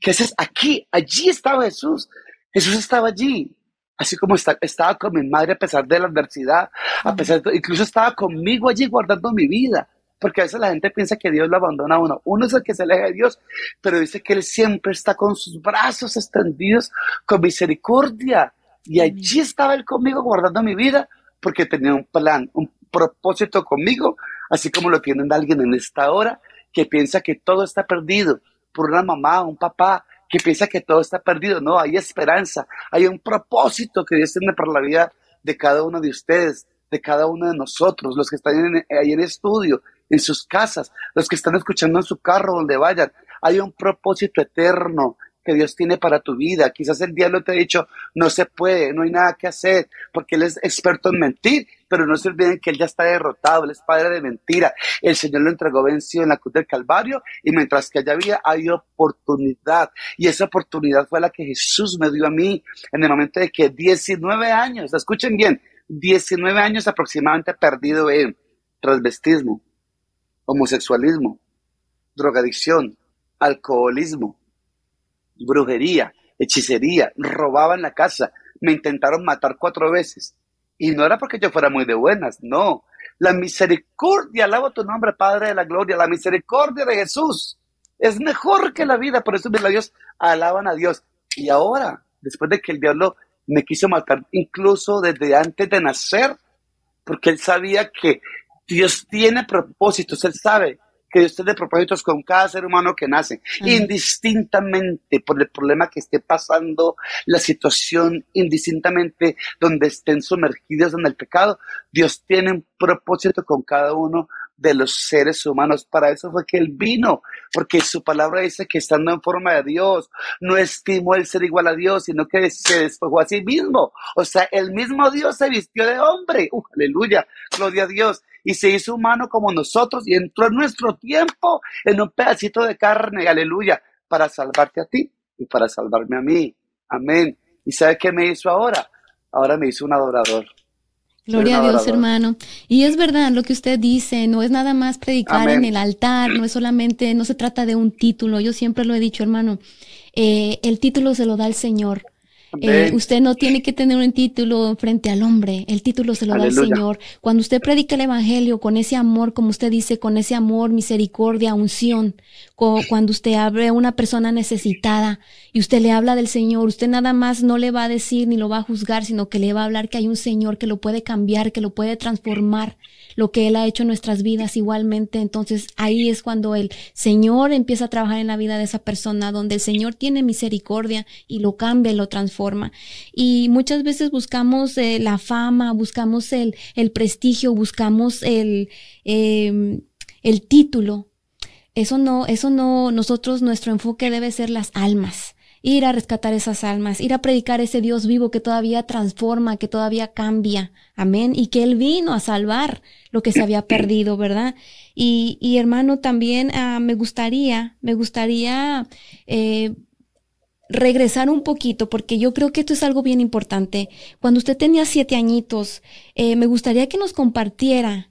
¿Qué haces aquí? Allí estaba Jesús. Jesús estaba allí. Así como está- estaba con mi madre a pesar de la adversidad, a pesar de, incluso estaba conmigo allí guardando mi vida. Porque a veces la gente piensa que Dios lo abandona a uno. Uno es el que se aleja de Dios, pero dice que Él siempre está con sus brazos extendidos, con misericordia. Y allí estaba Él conmigo guardando mi vida, porque tenía un plan, un propósito conmigo, así como lo tienen alguien en esta hora que piensa que todo está perdido, por una mamá, un papá, que piensa que todo está perdido. No, hay esperanza, hay un propósito que Dios tiene para la vida de cada uno de ustedes, de cada uno de nosotros, los que están en- ahí en estudio, en sus casas, los que están escuchando en su carro, donde vayan. Hay un propósito eterno que Dios tiene para tu vida. Quizás el diablo te ha dicho, no se puede, no hay nada que hacer, porque Él es experto en mentir, pero no se olviden que Él ya está derrotado, Él es padre de mentira. El Señor lo entregó vencido en la cruz del Calvario y mientras que allá había, hay oportunidad. Y esa oportunidad fue la que Jesús me dio a mí en el momento de que 19 años, escuchen bien, 19 años aproximadamente perdido en transvestismo, homosexualismo, drogadicción, alcoholismo, brujería, hechicería, robaban la casa, me intentaron matar cuatro veces. Y no era porque yo fuera muy de buenas, no. La misericordia, alabo tu nombre, Padre de la Gloria, la misericordia de Jesús es mejor que la vida, por eso mis labios alaban a Dios. Y ahora, después de que el diablo me quiso matar, incluso desde antes de nacer, porque él sabía que Dios tiene propósitos, él sabe que Dios tiene propósitos con cada ser humano que nace, indistintamente por el problema que esté pasando, la situación, indistintamente donde estén sumergidos en el pecado, Dios tiene un propósito con cada uno de los seres humanos. Para eso fue que Él vino, porque su palabra dice que estando en forma de Dios, no estimó el ser igual a Dios, sino que se despojó a sí mismo. O sea, el mismo Dios se vistió de hombre. ¡Uh, aleluya, gloria a Dios. Y se hizo humano como nosotros y entró en nuestro tiempo en un pedacito de carne, aleluya, para salvarte a ti y para salvarme a mí. Amén. ¿Y sabe qué me hizo ahora? Ahora me hizo un adorador. Gloria a Dios, hermano. Y es verdad lo que usted dice, no es nada más predicar Amén. en el altar, no es solamente, no se trata de un título. Yo siempre lo he dicho, hermano, eh, el título se lo da el Señor. Eh, usted no tiene que tener un título frente al hombre, el título se lo da el. Señor. Cuando usted predica el Evangelio con ese amor, como usted dice, con ese amor, misericordia, unción, cuando usted abre a una persona necesitada y usted le habla del Señor, usted nada más no le va a decir ni lo va a juzgar, sino que le va a hablar que hay un Señor que lo puede cambiar, que lo puede transformar, lo que Él ha hecho en nuestras vidas igualmente. Entonces ahí es cuando el Señor empieza a trabajar en la vida de esa persona, donde el Señor tiene misericordia y lo cambia lo transforma. Y muchas veces buscamos eh, la fama, buscamos el, el prestigio, buscamos el, eh, el título. Eso no, eso no, nosotros, nuestro enfoque debe ser las almas. Ir a rescatar esas almas, ir a predicar ese Dios vivo que todavía transforma, que todavía cambia. Amén. Y que Él vino a salvar lo que se había perdido, ¿verdad? Y, y hermano, también ah, me gustaría, me gustaría eh, regresar un poquito, porque yo creo que esto es algo bien importante. Cuando usted tenía siete añitos, eh, me gustaría que nos compartiera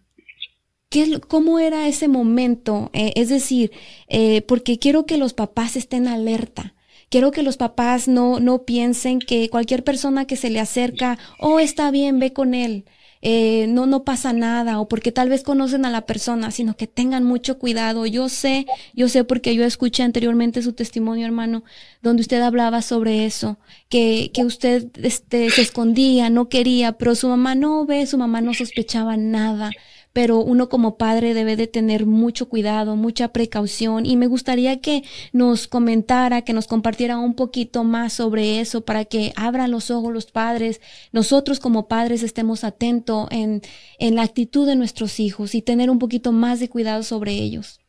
¿Qué, ¿Cómo era ese momento? Eh, es decir, eh, porque quiero que los papás estén alerta. Quiero que los papás no, no piensen que cualquier persona que se le acerca, oh, está bien, ve con él, eh, no, no pasa nada, o porque tal vez conocen a la persona, sino que tengan mucho cuidado. Yo sé, yo sé porque yo escuché anteriormente su testimonio, hermano, donde usted hablaba sobre eso, que, que usted este, se escondía, no quería, pero su mamá no ve, su mamá no sospechaba nada pero uno como padre debe de tener mucho cuidado, mucha precaución y me gustaría que nos comentara, que nos compartiera un poquito más sobre eso para que abran los ojos los padres, nosotros como padres estemos atentos en, en la actitud de nuestros hijos y tener un poquito más de cuidado sobre ellos.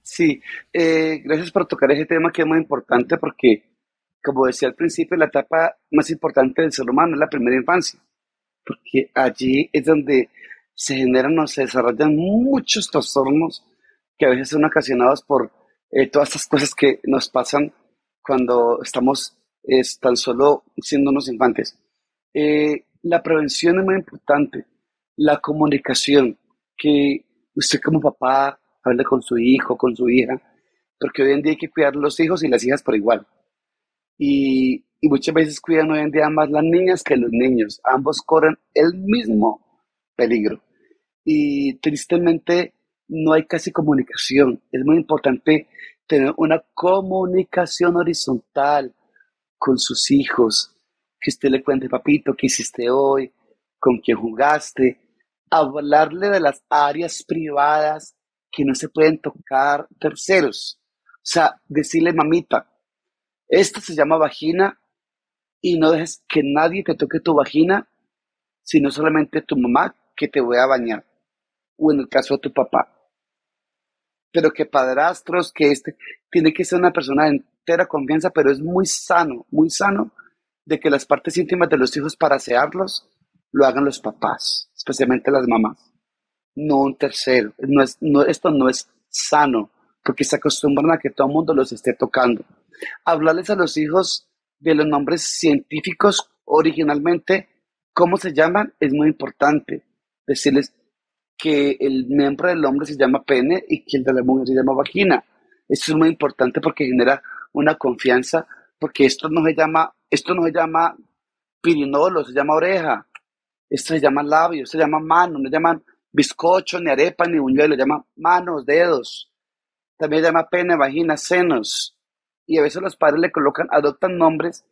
Sí, eh, gracias por tocar ese tema que es muy importante porque, como decía al principio, la etapa más importante del ser humano es la primera infancia, porque allí es donde se generan o se desarrollan muchos trastornos que a veces son ocasionados por eh, todas estas cosas que nos pasan cuando estamos tan solo siendo unos infantes. Eh, la prevención es muy importante, la comunicación, que usted como papá hable con su hijo, con su hija, porque hoy en día hay que cuidar los hijos y las hijas por igual. Y, y muchas veces cuidan hoy en día más las niñas que los niños. Ambos corren el mismo peligro. Y tristemente no hay casi comunicación. Es muy importante tener una comunicación horizontal con sus hijos, que usted le cuente, papito, qué hiciste hoy, con quién jugaste, hablarle de las áreas privadas que no se pueden tocar terceros. O sea, decirle, mamita, esto se llama vagina y no dejes que nadie te toque tu vagina, sino solamente tu mamá que te voy a bañar. O en el caso de tu papá. Pero que padrastros, que este, tiene que ser una persona de entera confianza, pero es muy sano, muy sano de que las partes íntimas de los hijos para asearlos lo hagan los papás, especialmente las mamás, no un tercero. No es, no, esto no es sano, porque se acostumbran a que todo el mundo los esté tocando. Hablarles a los hijos de los nombres científicos originalmente, cómo se llaman, es muy importante. Decirles que el miembro del hombre se llama pene y que el de la mujer se llama vagina. Esto es muy importante porque genera una confianza, porque esto no se llama, esto no se llama pirinolo, se llama oreja, esto se llama labio, se llama mano, no se llaman bizcocho, ni arepa, ni buñuelo, se llama manos, dedos. También se llama pene, vagina, senos. Y a veces los padres le colocan, adoptan nombres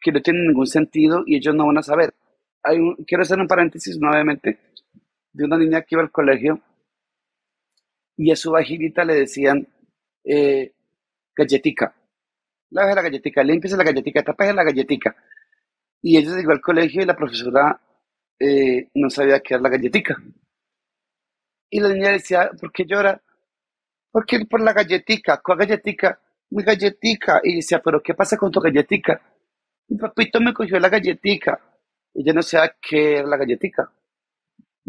que no tienen ningún sentido y ellos no van a saber. Quiero hacer un paréntesis nuevamente de una niña que iba al colegio y a su vaginita le decían eh, galletica. Lávese la galletica, límpiese la galletica, tapese la galletica. Y ella llegó al colegio y la profesora eh, no sabía qué era la galletica. Y la niña decía, ¿por qué llora? ¿Por qué por la galletica? ¿Cuál galletica? Mi galletica. Y decía, ¿pero qué pasa con tu galletica? Mi papito me cogió la galletica. Y ella no sabía qué era la galletica.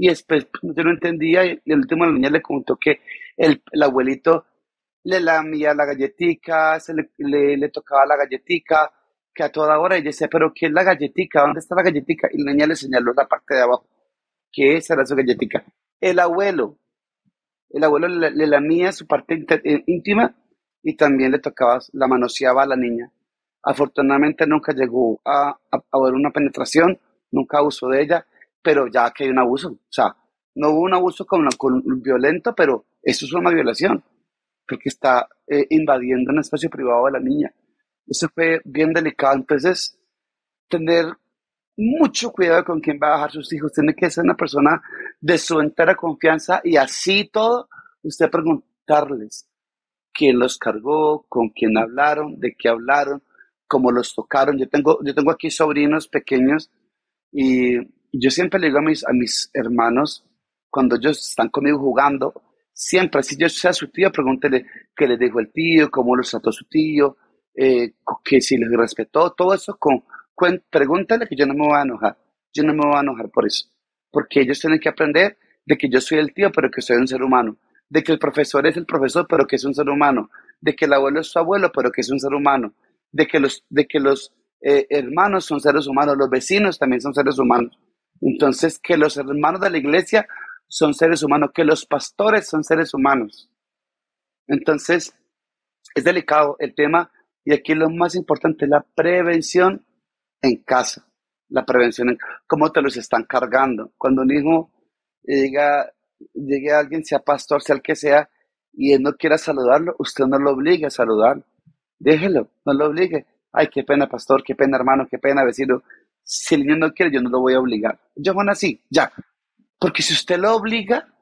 Y después pues, yo no entendía y el último la niña le contó que el, el abuelito le lamía la galletica, se le, le, tocaba la galletica, que a toda hora ella decía, pero ¿qué es la galletica? ¿Dónde está la galletica? Y la niña le señaló la parte de abajo, que esa era su galletica. El abuelo, el abuelo le, lamía su parte eh, íntima y también le tocaba, la manoseaba a la niña. Afortunadamente nunca llegó a, a, a una penetración, nunca abusó de ella, pero ya que hay un abuso, o sea, no hubo un abuso con, con violento, pero eso es una violación porque está eh, invadiendo un espacio privado de la niña. Eso fue bien delicado. Entonces, tener mucho cuidado con quién va a dejar sus hijos. Tiene que ser una persona de su entera confianza y así todo, usted preguntarles quién los cargó, con quién hablaron, de qué hablaron, cómo los tocaron. Yo tengo, yo tengo aquí sobrinos pequeños y yo siempre le digo a mis, a mis hermanos, cuando ellos están conmigo jugando, Siempre, si yo sea su tío, pregúntele qué le dijo el tío, cómo lo trató su tío, eh, que si les respetó, todo eso, con, pregúntale que yo no me voy a enojar. Yo no me voy a enojar por eso. Porque ellos tienen que aprender de que yo soy el tío, pero que soy un ser humano. De que el profesor es el profesor, pero que es un ser humano. De que el abuelo es su abuelo, pero que es un ser humano. De que los, de que los eh, hermanos son seres humanos, los vecinos también son seres humanos. Entonces, que los hermanos de la iglesia son seres humanos, que los pastores son seres humanos. Entonces, es delicado el tema y aquí lo más importante, la prevención en casa. La prevención en cómo te los están cargando. Cuando un hijo llega, llegue a alguien, sea pastor, sea el que sea, y él no quiera saludarlo, usted no lo obligue a saludar. Déjelo, no lo obligue. Ay, qué pena, pastor, qué pena, hermano, qué pena, vecino. Si el niño no quiere, yo no lo voy a obligar. Yo, bueno, así, ya, porque si usted lo obliga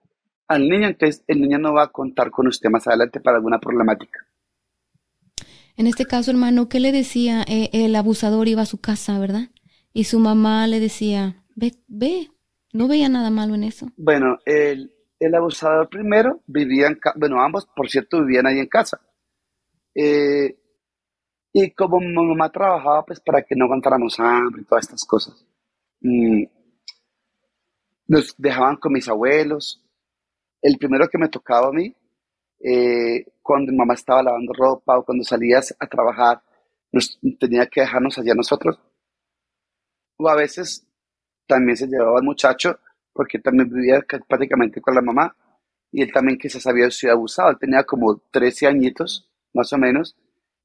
al niño, entonces el niño no va a contar con usted más adelante para alguna problemática. En este caso, hermano, ¿qué le decía? Eh, el abusador iba a su casa, ¿verdad? Y su mamá le decía, ve, ve, no veía nada malo en eso. Bueno, el, el abusador primero vivía en casa, bueno, ambos, por cierto, vivían ahí en casa. Eh, y como mi mamá trabajaba, pues para que no aguantáramos hambre y todas estas cosas, mm, nos dejaban con mis abuelos. El primero que me tocaba a mí, eh, cuando mi mamá estaba lavando ropa o cuando salías a trabajar, nos, tenía que dejarnos allá nosotros. O a veces también se llevaba el muchacho, porque también vivía prácticamente con la mamá, y él también quizás había sido abusado. Él tenía como 13 añitos, más o menos,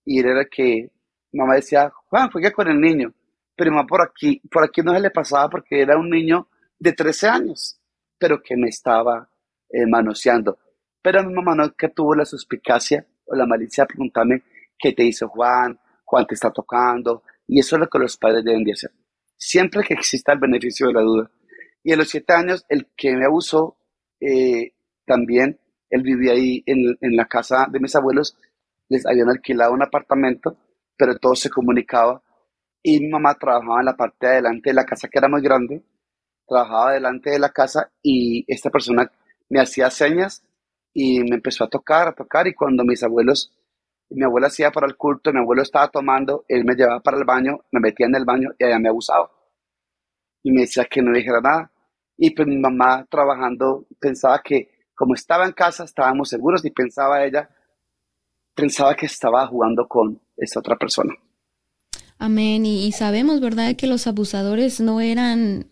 y era que mamá decía, Juan, juega con el niño. Pero mamá por aquí, por aquí no se le pasaba porque era un niño de 13 años, pero que me estaba eh, manoseando. Pero mi mamá nunca tuvo la suspicacia o la malicia de preguntarme qué te hizo Juan, Juan te está tocando, y eso es lo que los padres deben de hacer. Siempre que exista el beneficio de la duda. Y a los siete años, el que me abusó, eh, también, él vivía ahí en, en la casa de mis abuelos, les habían alquilado un apartamento, pero todo se comunicaba. Y mi mamá trabajaba en la parte de adelante de la casa, que era muy grande, trabajaba delante de la casa y esta persona me hacía señas y me empezó a tocar, a tocar y cuando mis abuelos, mi abuela hacía para el culto, mi abuelo estaba tomando, él me llevaba para el baño, me metía en el baño y allá me abusaba. Y me decía que no dijera nada. Y pues mi mamá trabajando pensaba que como estaba en casa estábamos seguros y pensaba ella, pensaba que estaba jugando con esa otra persona. Amén. Y, sabemos, ¿verdad?, que los abusadores no eran,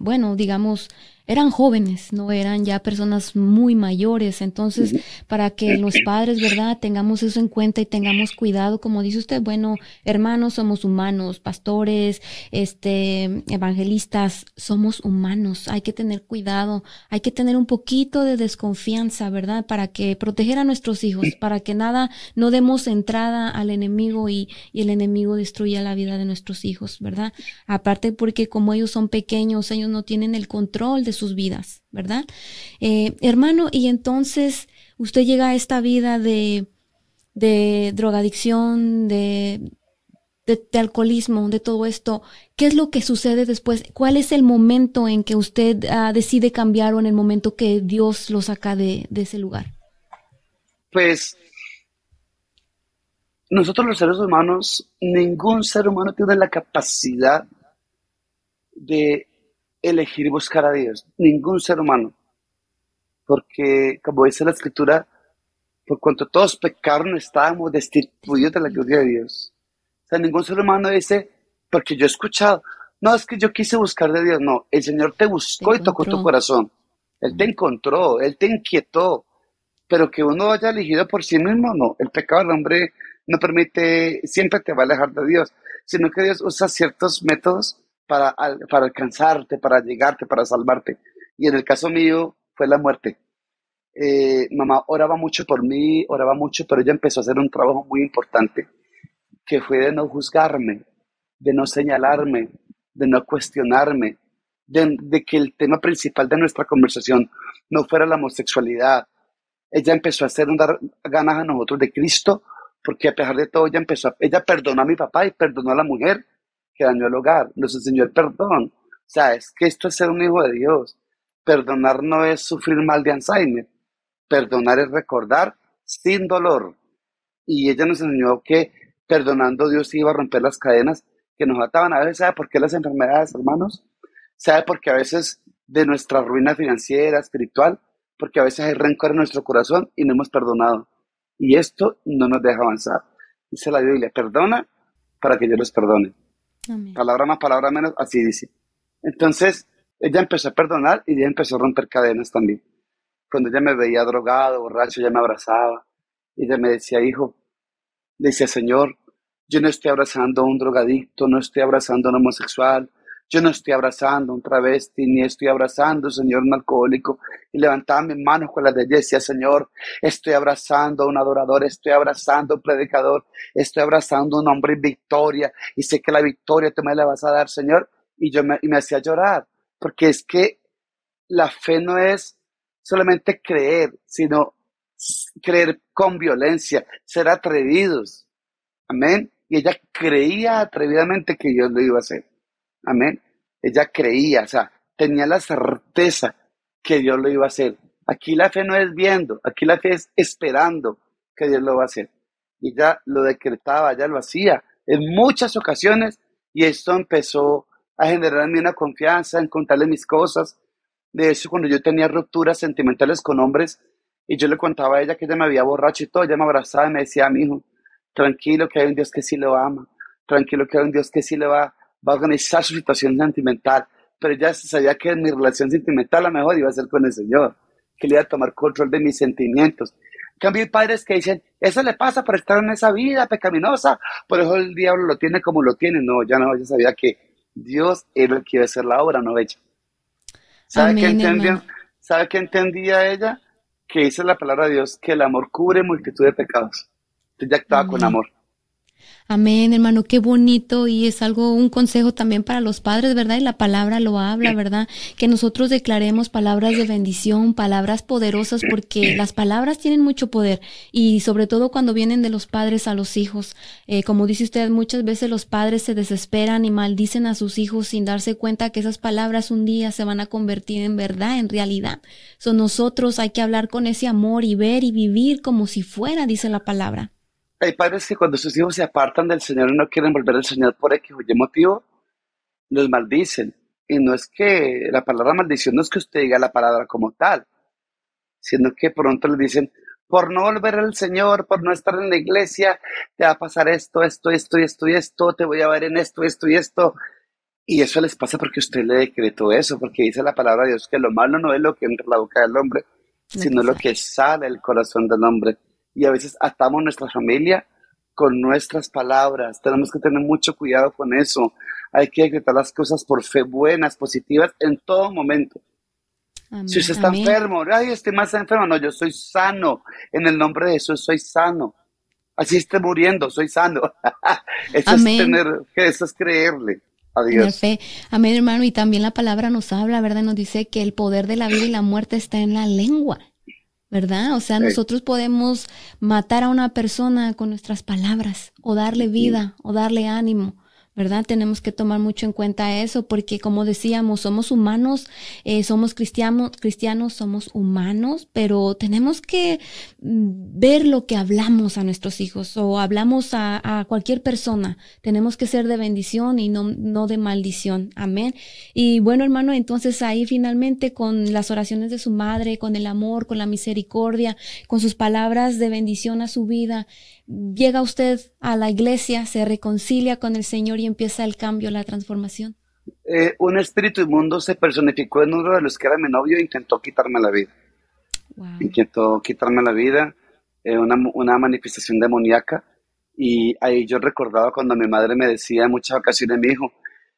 bueno, digamos, eran jóvenes, no eran ya personas muy mayores. Entonces, para que los padres, ¿verdad?, tengamos eso en cuenta y tengamos cuidado, como dice usted, bueno, hermanos, somos humanos, pastores, este, evangelistas, somos humanos. Hay que tener cuidado, hay que tener un poquito de desconfianza, ¿verdad?, para que proteger a nuestros hijos, para que nada, no demos entrada al enemigo y, y el enemigo destruya la vida de nuestros hijos, ¿verdad? Aparte porque como ellos son pequeños, ellos no tienen el control de sus vidas, ¿verdad? Eh, hermano, y entonces usted llega a esta vida de, de drogadicción, de, de, alcoholismo, de todo esto. ¿Qué es lo que sucede después? ¿Cuál es el momento en que usted ah, decide cambiar o en el momento que Dios lo saca de, de ese lugar? Pues nosotros los seres humanos, ningún ser humano tiene la capacidad de elegir buscar a Dios, ningún ser humano. Porque, como dice la escritura, por cuanto todos pecaron, estábamos destituidos de la gloria de Dios. O sea, ningún ser humano dice, porque yo he escuchado, no, es que yo quise buscar de Dios. No, el Señor te buscó y tocó tu corazón. Él te encontró, Él te inquietó. Pero que uno haya elegido por sí mismo, no. El pecado del hombre no permite, siempre te va a alejar de Dios, sino que Dios usa ciertos métodos para, alcanzarte, para llegarte, para salvarte. Y en el caso mío fue la muerte. Eh, mamá oraba mucho por mí, oraba mucho, pero ella empezó a hacer un trabajo muy importante, que fue de no juzgarme, de no señalarme, de no cuestionarme, de, que el tema principal de nuestra conversación no fuera la homosexualidad. Ella empezó a hacer dar ganas a nosotros de Cristo, porque a pesar de todo ella empezó, ella perdonó a mi papá y perdonó a la mujer que dañó el hogar, nos enseñó el perdón. O sea, es que esto es ser un hijo de Dios. Perdonar no es sufrir mal de Alzheimer. Perdonar es recordar sin dolor. Y ella nos enseñó que perdonando Dios iba a romper las cadenas que nos ataban. A veces, ¿sabe por qué las enfermedades, hermanos? ¿Sabe por qué a veces de nuestra ruina financiera, espiritual? Porque a veces hay rencor en nuestro corazón y no hemos perdonado. Y esto no nos deja avanzar. Dice la Biblia, perdona para que yo les perdone. Palabra más, palabra menos, así dice. Entonces, ella empezó a perdonar y ella empezó a romper cadenas también. Cuando ella me veía drogado, borracho, ella me abrazaba. Y ella me decía, hijo, decía, Señor, yo no estoy abrazando a un drogadicto, no estoy abrazando a un homosexual, yo no estoy abrazando un travesti, ni estoy abrazando, Señor, un alcohólico. Y levantaba mis manos con las de decía, Señor, estoy abrazando a un adorador, estoy abrazando a un predicador, estoy abrazando a un hombre en victoria. Y sé que la victoria tú me la vas a dar, Señor. Y yo me, me hacía llorar, porque es que la fe no es solamente creer, sino creer con violencia, ser atrevidos. Amén. Y ella creía atrevidamente que Dios lo iba a hacer. Amén. Ella creía, o sea, tenía la certeza que Dios lo iba a hacer. Aquí la fe no es viendo, aquí la fe es esperando que Dios lo va a hacer. Y ya lo decretaba, ya lo hacía en muchas ocasiones y esto empezó a generarme una confianza en contarle mis cosas. De hecho, cuando yo tenía rupturas sentimentales con hombres y yo le contaba a ella que ella me había borracho y todo, ella me abrazaba y me decía, mi hijo, tranquilo que hay un Dios que sí lo ama, tranquilo que hay un Dios que sí le va, va a organizar su situación sentimental. Pero ella sabía que mi relación sentimental la mejor iba a ser con el Señor, que le iba a tomar control de mis sentimientos. En cambio, hay padres que dicen, eso le pasa por estar en esa vida pecaminosa, por eso el diablo lo tiene como lo tiene. No, ya no, ella sabía que Dios era el que iba a hacer la obra, no ella. ¿Sabe qué entendía? ¿Sabe qué entendía ella? Que dice la palabra de Dios que el amor cubre multitud de pecados. Entonces ya actuaba con amor. Amén, hermano, qué bonito y es algo, un consejo también para los padres, ¿verdad? Y la palabra lo habla, ¿verdad? Que nosotros declaremos palabras de bendición, palabras poderosas, porque las palabras tienen mucho poder y sobre todo cuando vienen de los padres a los hijos. Eh, como dice usted, muchas veces los padres se desesperan y maldicen a sus hijos sin darse cuenta que esas palabras un día se van a convertir en verdad, en realidad. Son nosotros hay que hablar con ese amor y ver y vivir como si fuera, dice la palabra. Hay padres que cuando sus hijos se apartan del Señor y no quieren volver al Señor por X o Y motivo, los maldicen. Y no es que la palabra maldición no es que usted diga la palabra como tal, sino que pronto le dicen, por no volver al Señor, por no estar en la iglesia, te va a pasar esto, esto, esto y esto y esto, te voy a ver en esto, esto y esto. Y eso les pasa porque usted le decretó eso, porque dice la palabra de Dios que lo malo no es lo que entra en la boca del hombre, sino lo que sale del corazón del hombre y a veces atamos nuestra familia con nuestras palabras. Tenemos que tener mucho cuidado con eso. Hay que decretar las cosas por fe buenas, positivas en todo momento. Si usted está enfermo, ay, estoy más enfermo. No, yo soy sano. En el nombre de Jesús soy sano. Así esté muriendo, soy sano. eso es tener, eso es creerle. Adiós. Fe. Amén, hermano. Y también la palabra nos habla, ¿verdad? Nos dice que el poder de la vida y la muerte está en la lengua. ¿Verdad? O sea, nosotros podemos matar a una persona con nuestras palabras o darle vida o darle ánimo. ¿Verdad? Tenemos que tomar mucho en cuenta eso porque como decíamos, somos humanos, eh, somos cristianos, cristianos, somos humanos, pero tenemos que mm, ver lo que hablamos a nuestros hijos o hablamos a, a cualquier persona. Tenemos que ser de bendición y no, no de maldición. Amén. Y bueno, hermano, entonces ahí finalmente con las oraciones de su madre, con el amor, con la misericordia, con sus palabras de bendición a su vida, llega usted a la iglesia, se reconcilia con el Señor y empieza el cambio, la transformación? Eh, un espíritu inmundo se personificó en uno de los que era mi novio e intentó quitarme la vida. Intentó quitarme la vida, eh, una, una, manifestación demoníaca. Y ahí yo recordaba cuando mi madre me decía en muchas ocasiones, mi hijo,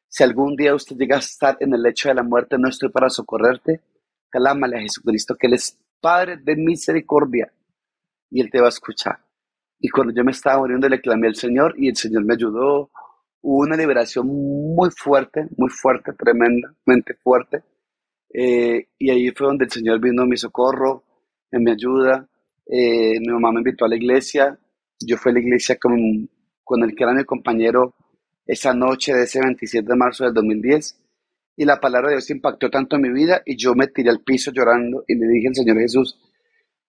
si algún día usted llega a estar en el lecho de la muerte, no estoy para socorrerte, clámale a Jesucristo, que Él es Padre de misericordia y Él te va a escuchar. Y cuando yo me estaba muriendo le clamé al Señor y el Señor me ayudó. Hubo una liberación muy fuerte, muy fuerte, tremendamente fuerte. Eh, y ahí fue donde el Señor vino a mi socorro, en mi ayuda. Eh, mi mamá me invitó a la iglesia. Yo fui a la iglesia con, con el que era mi compañero esa noche de ese 27 de marzo del 2010. Y la palabra de Dios impactó tanto en mi vida y yo me tiré al piso llorando y le dije al Señor Jesús,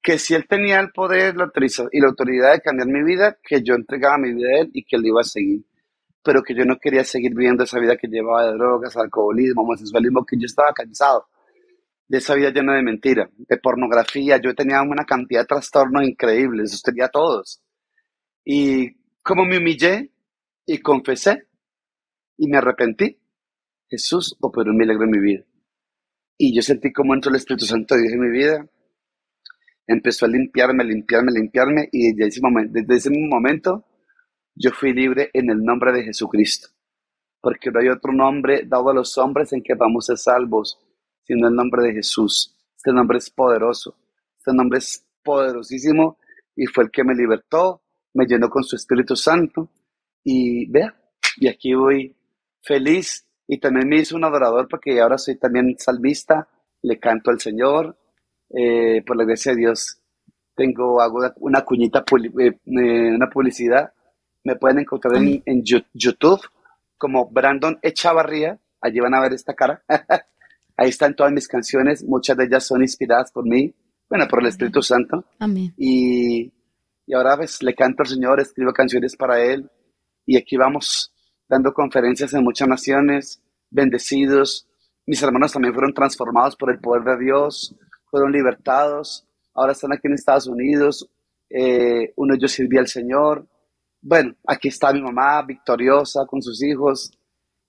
que si él tenía el poder la y la autoridad de cambiar mi vida, que yo entregaba mi vida a él y que él iba a seguir. Pero que yo no quería seguir viviendo esa vida que llevaba de drogas, alcoholismo, homosexualismo, que yo estaba cansado de esa vida llena de mentira, de pornografía. Yo tenía una cantidad de trastornos increíbles, los tenía todos. Y como me humillé y confesé y me arrepentí, Jesús operó un milagro en mi vida. Y yo sentí como entró el Espíritu Santo de Dios mi vida empezó a limpiarme, limpiarme, limpiarme y desde ese, momento, yo fui libre en el nombre de Jesucristo. Porque no hay otro nombre dado a los hombres en que vamos a ser salvos, sino el nombre de Jesús. Este nombre es poderoso, este nombre es poderosísimo y fue el que me libertó, me llenó con su Espíritu Santo. Y vea, y aquí voy feliz. Y también me hizo un adorador porque ahora soy también salvista, le canto al Señor, eh, por la gracia de Dios, tengo, hago una cuñita, eh, eh, una publicidad. Me pueden encontrar en, YouTube como Brandon Echavarría. Allí van a ver esta cara. Ahí están todas mis canciones. Muchas de ellas son inspiradas por mí. bueno, por el Espíritu Santo. Amén. Y, y ahora pues le canto al Señor, escribo canciones para Él. Y aquí vamos dando conferencias en muchas naciones, bendecidos. Mis hermanos también fueron transformados por el poder de Dios, fueron libertados. Ahora están aquí en Estados Unidos. Eh, uno de ellos sirvió al Señor. Bueno, aquí está mi mamá victoriosa con sus hijos.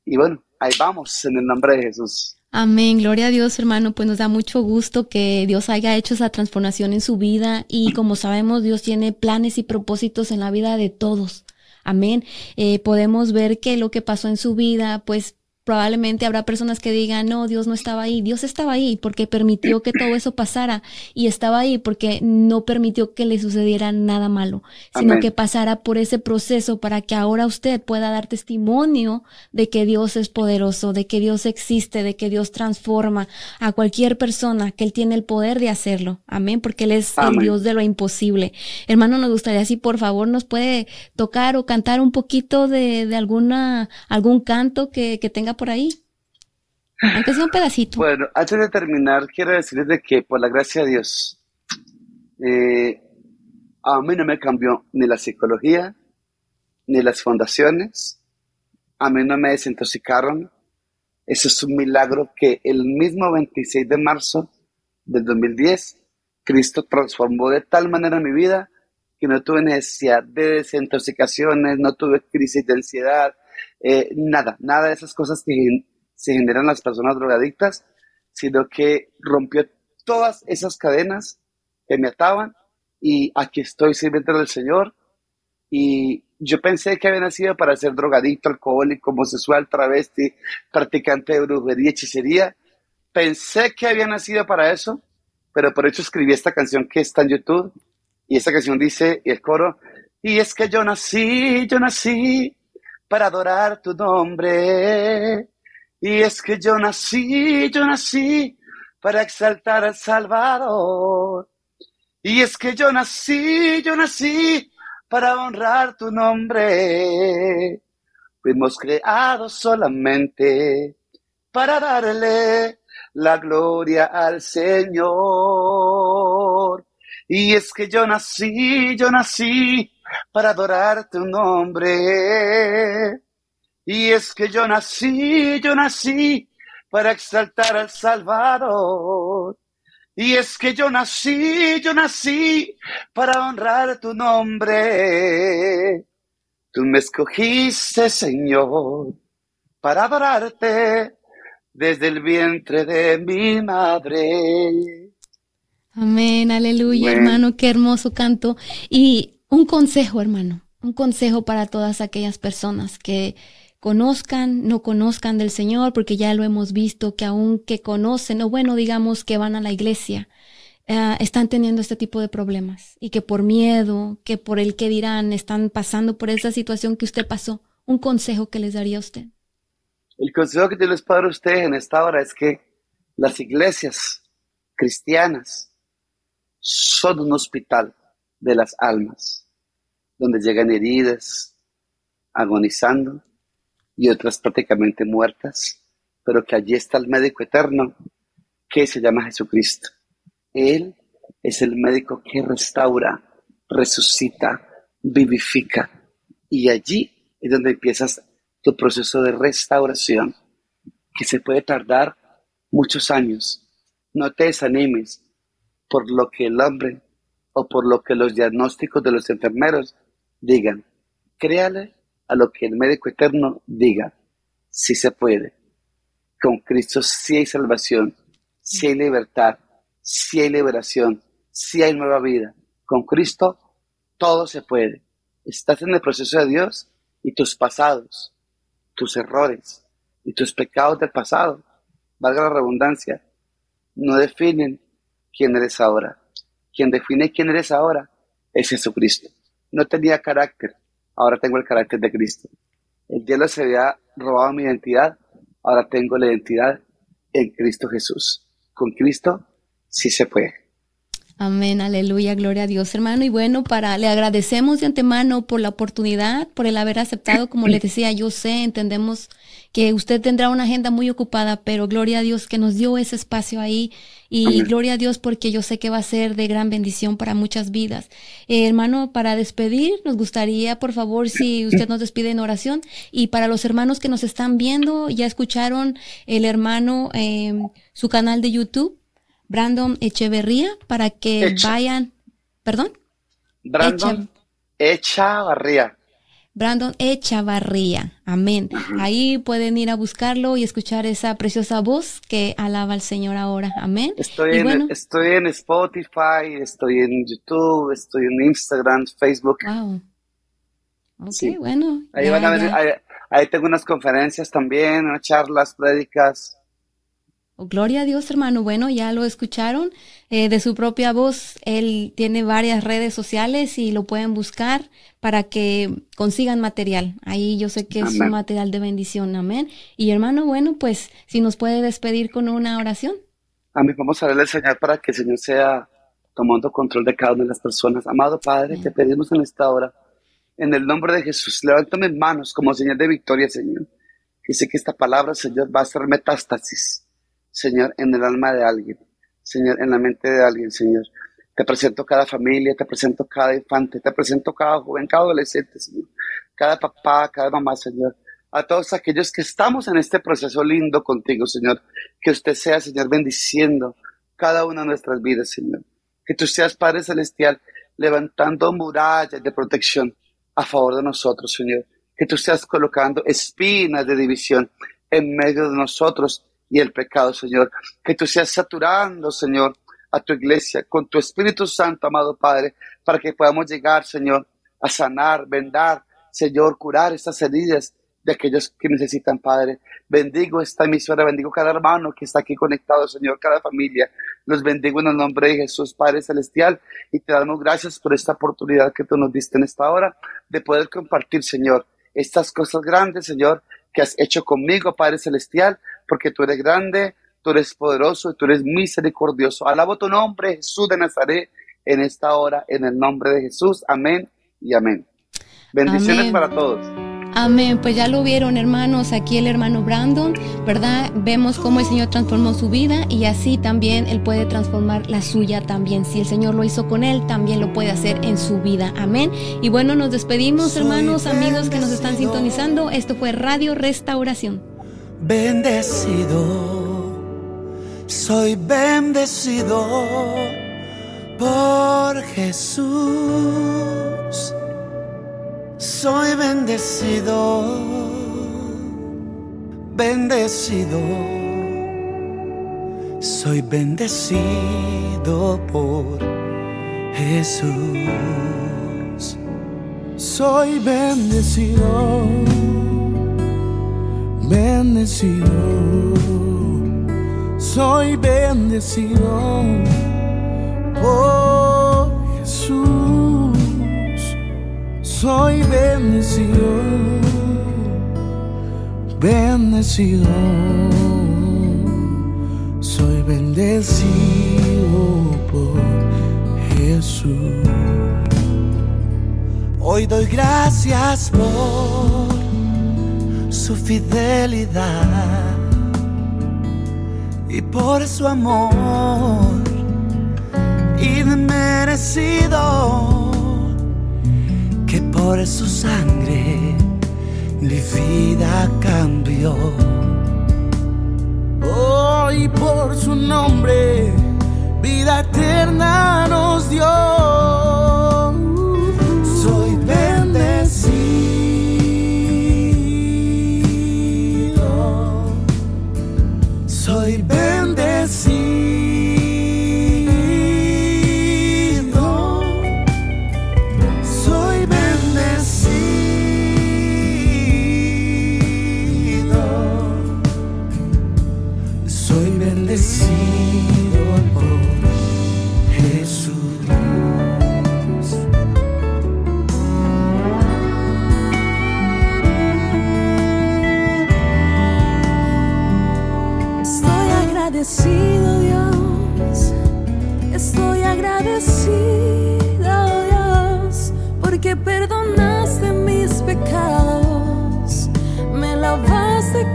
Y bueno, ahí vamos en el nombre de Jesús. Amén, gloria a Dios hermano, pues nos da mucho gusto que Dios haya hecho esa transformación en su vida y como sabemos Dios tiene planes y propósitos en la vida de todos. Amén. Eh, podemos ver que lo que pasó en su vida, pues probablemente habrá personas que digan, no, Dios no estaba ahí. Dios estaba ahí porque permitió que todo eso pasara y estaba ahí porque no permitió que le sucediera nada malo, sino Amén. que pasara por ese proceso para que ahora usted pueda dar testimonio de que Dios es poderoso, de que Dios existe, de que Dios transforma a cualquier persona, que Él tiene el poder de hacerlo. Amén, porque Él es el. Dios de lo imposible. Hermano, nos gustaría si por favor nos puede tocar o cantar un poquito de, de alguna, algún canto que, que tenga por ahí. Aunque sea un pedacito. Bueno, antes de terminar, quiero decirles de que por la gracia de Dios, eh, a mí no me cambió ni la psicología, ni las fundaciones, a mí no me desintoxicaron. Eso es un milagro que el mismo 26 de marzo del 2010, Cristo transformó de tal manera mi vida que no tuve necesidad de desintoxicaciones, no tuve crisis de ansiedad, eh, nada, nada de esas cosas que se generan las personas drogadictas, sino que rompió todas esas cadenas que me ataban y aquí estoy sirviendo al Señor y yo pensé que había nacido para ser drogadicto, alcohólico, homosexual, travesti, practicante de brujería, hechicería. Pensé que había nacido para eso, pero por eso escribí esta canción que está en YouTube. Y esta canción dice, y el coro, y es que yo nací, yo nací para adorar tu nombre. Y es que yo nací, yo nací para exaltar al Salvador. Y es que yo nací, yo nací para honrar tu nombre. Fuimos creados solamente para darle la gloria al Señor. Y es que yo nací, yo nací para adorar tu nombre. Y es que yo nací, yo nací para exaltar al Salvador. Y es que yo nací, yo nací para honrar tu nombre. Tú me escogiste, Señor, para adorarte desde el vientre de mi madre. Amén, aleluya, hermano, qué hermoso canto. Y un consejo, hermano, un consejo para todas aquellas personas que conozcan, no conozcan del Señor, porque ya lo hemos visto, que aunque conocen, o bueno, digamos que van a la iglesia, eh, están teniendo este tipo de problemas y que por miedo, que por el que dirán, están pasando por esa situación que usted pasó. Un consejo que les daría a usted. El consejo que yo les puedo a ustedes en esta hora es que las iglesias cristianas son un hospital de las almas, donde llegan heridas, agonizando y otras prácticamente muertas, pero que allí está el médico eterno que se llama Jesucristo. Él es el médico que restaura, resucita, vivifica y allí es donde empiezas tu proceso de restauración, que se puede tardar muchos años. No te desanimes por lo que el hombre o por lo que los diagnósticos de los enfermeros digan. Créale a lo que el médico eterno diga. Sí se puede. Con Cristo sí hay salvación, sí hay libertad, sí hay liberación, sí hay nueva vida. Con Cristo todo se puede. Estás en el proceso de Dios y tus pasados, tus errores y tus pecados del pasado, valga la redundancia, no definen quién eres ahora. Quien define quién eres ahora es Jesucristo. No tenía carácter, ahora tengo el carácter de Cristo. El diablo se había robado mi identidad, ahora tengo la identidad en Cristo Jesús. Con Cristo sí se puede. Amén, aleluya, gloria a Dios, hermano. Y bueno, para le agradecemos de antemano por la oportunidad, por el haber aceptado, como le decía, yo sé, entendemos que usted tendrá una agenda muy ocupada, pero gloria a Dios que nos dio ese espacio ahí y gloria a Dios porque yo sé que va a ser de gran bendición para muchas vidas. Eh, hermano, para despedir, nos gustaría, por favor, si usted nos despide en oración y para los hermanos que nos están viendo, ya escucharon el hermano, eh, su canal de YouTube Brandon Echeverría para que vayan, perdón. Brandon Echavarría. Brandon Echavarría, amén. Ahí pueden ir a buscarlo y escuchar esa preciosa voz que alaba al Señor ahora, amén. Estoy, en, estoy en Spotify, estoy en YouTube, estoy en Instagram, Facebook. Wow. Ok, bueno. Ahí van a ver, ahí, tengo unas conferencias también, unas charlas, prédicas. Oh, gloria a Dios, hermano. Bueno, ya lo escucharon eh, de su propia voz. Él tiene varias redes sociales y lo pueden buscar para que consigan material. Ahí yo sé que es un material de bendición. Amén. Y hermano, bueno, pues si nos puede despedir con una oración. Amén. Vamos a darle el Señor para que el Señor sea tomando control de cada una de las personas. Amado Padre, te pedimos en esta hora, en el nombre de Jesús, levanto mis manos como señal de victoria, Señor. Y sé que esta palabra, Señor, va a ser metástasis Señor, en el alma de alguien, Señor, en la mente de alguien, Señor. Te presento cada familia, te presento cada infante, te presento cada joven, cada adolescente, Señor. Cada papá, cada mamá, Señor. A todos aquellos que estamos en este proceso lindo contigo, Señor. Que usted sea, Señor, bendiciendo cada una de nuestras vidas, Señor. Que tú seas, Padre Celestial, levantando murallas de protección a favor de nosotros, Señor. Que tú seas colocando espinas de división en medio de nosotros y el pecado, Señor. Que tú seas saturando, Señor, a tu iglesia con tu Espíritu Santo, amado Padre, para que podamos llegar, Señor, a sanar, vendar, Señor, curar estas heridas de aquellos que necesitan, Padre. Bendigo esta emisora, bendigo cada hermano que está aquí conectado, Señor, cada familia. Los bendigo en el nombre de Jesús, Padre Celestial, y te damos gracias por esta oportunidad que tú nos diste en esta hora de poder compartir, Señor, estas cosas grandes, Señor, que has hecho conmigo, Padre Celestial, porque tú eres grande, tú eres poderoso y tú eres misericordioso. Alabo tu nombre, Jesús de Nazaret, en esta hora, en el nombre de Jesús. Amén y amén. Bendiciones para todos. Amén. Pues ya lo vieron, hermanos. Aquí el hermano Brandon, ¿verdad? Vemos cómo el Señor transformó su vida y así también Él puede transformar la suya también. Si el Señor lo hizo con Él, también lo puede hacer en su vida. Amén. Y bueno, nos despedimos, hermanos, amigos que nos están sintonizando. Esto fue Radio Restauración. Bendecido, soy bendecido por Jesús. Soy bendecido, bendecido, soy bendecido por Jesús. Soy bendecido, bendecido, soy bendecido por Jesús. Soy bendecido, bendecido, soy bendecido por Jesús. Hoy doy gracias por su fidelidad y por su amor inmerecido que por su sangre mi vida cambió. Hoy oh, por su nombre vida eterna nos dio.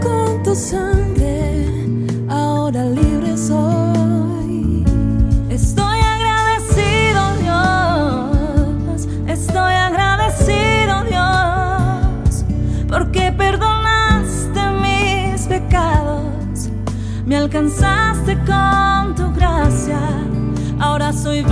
Con tu sangre, ahora libre soy. Estoy agradecido Dios, estoy agradecido Dios, porque perdonaste mis pecados, me alcanzaste con tu gracia, ahora soy.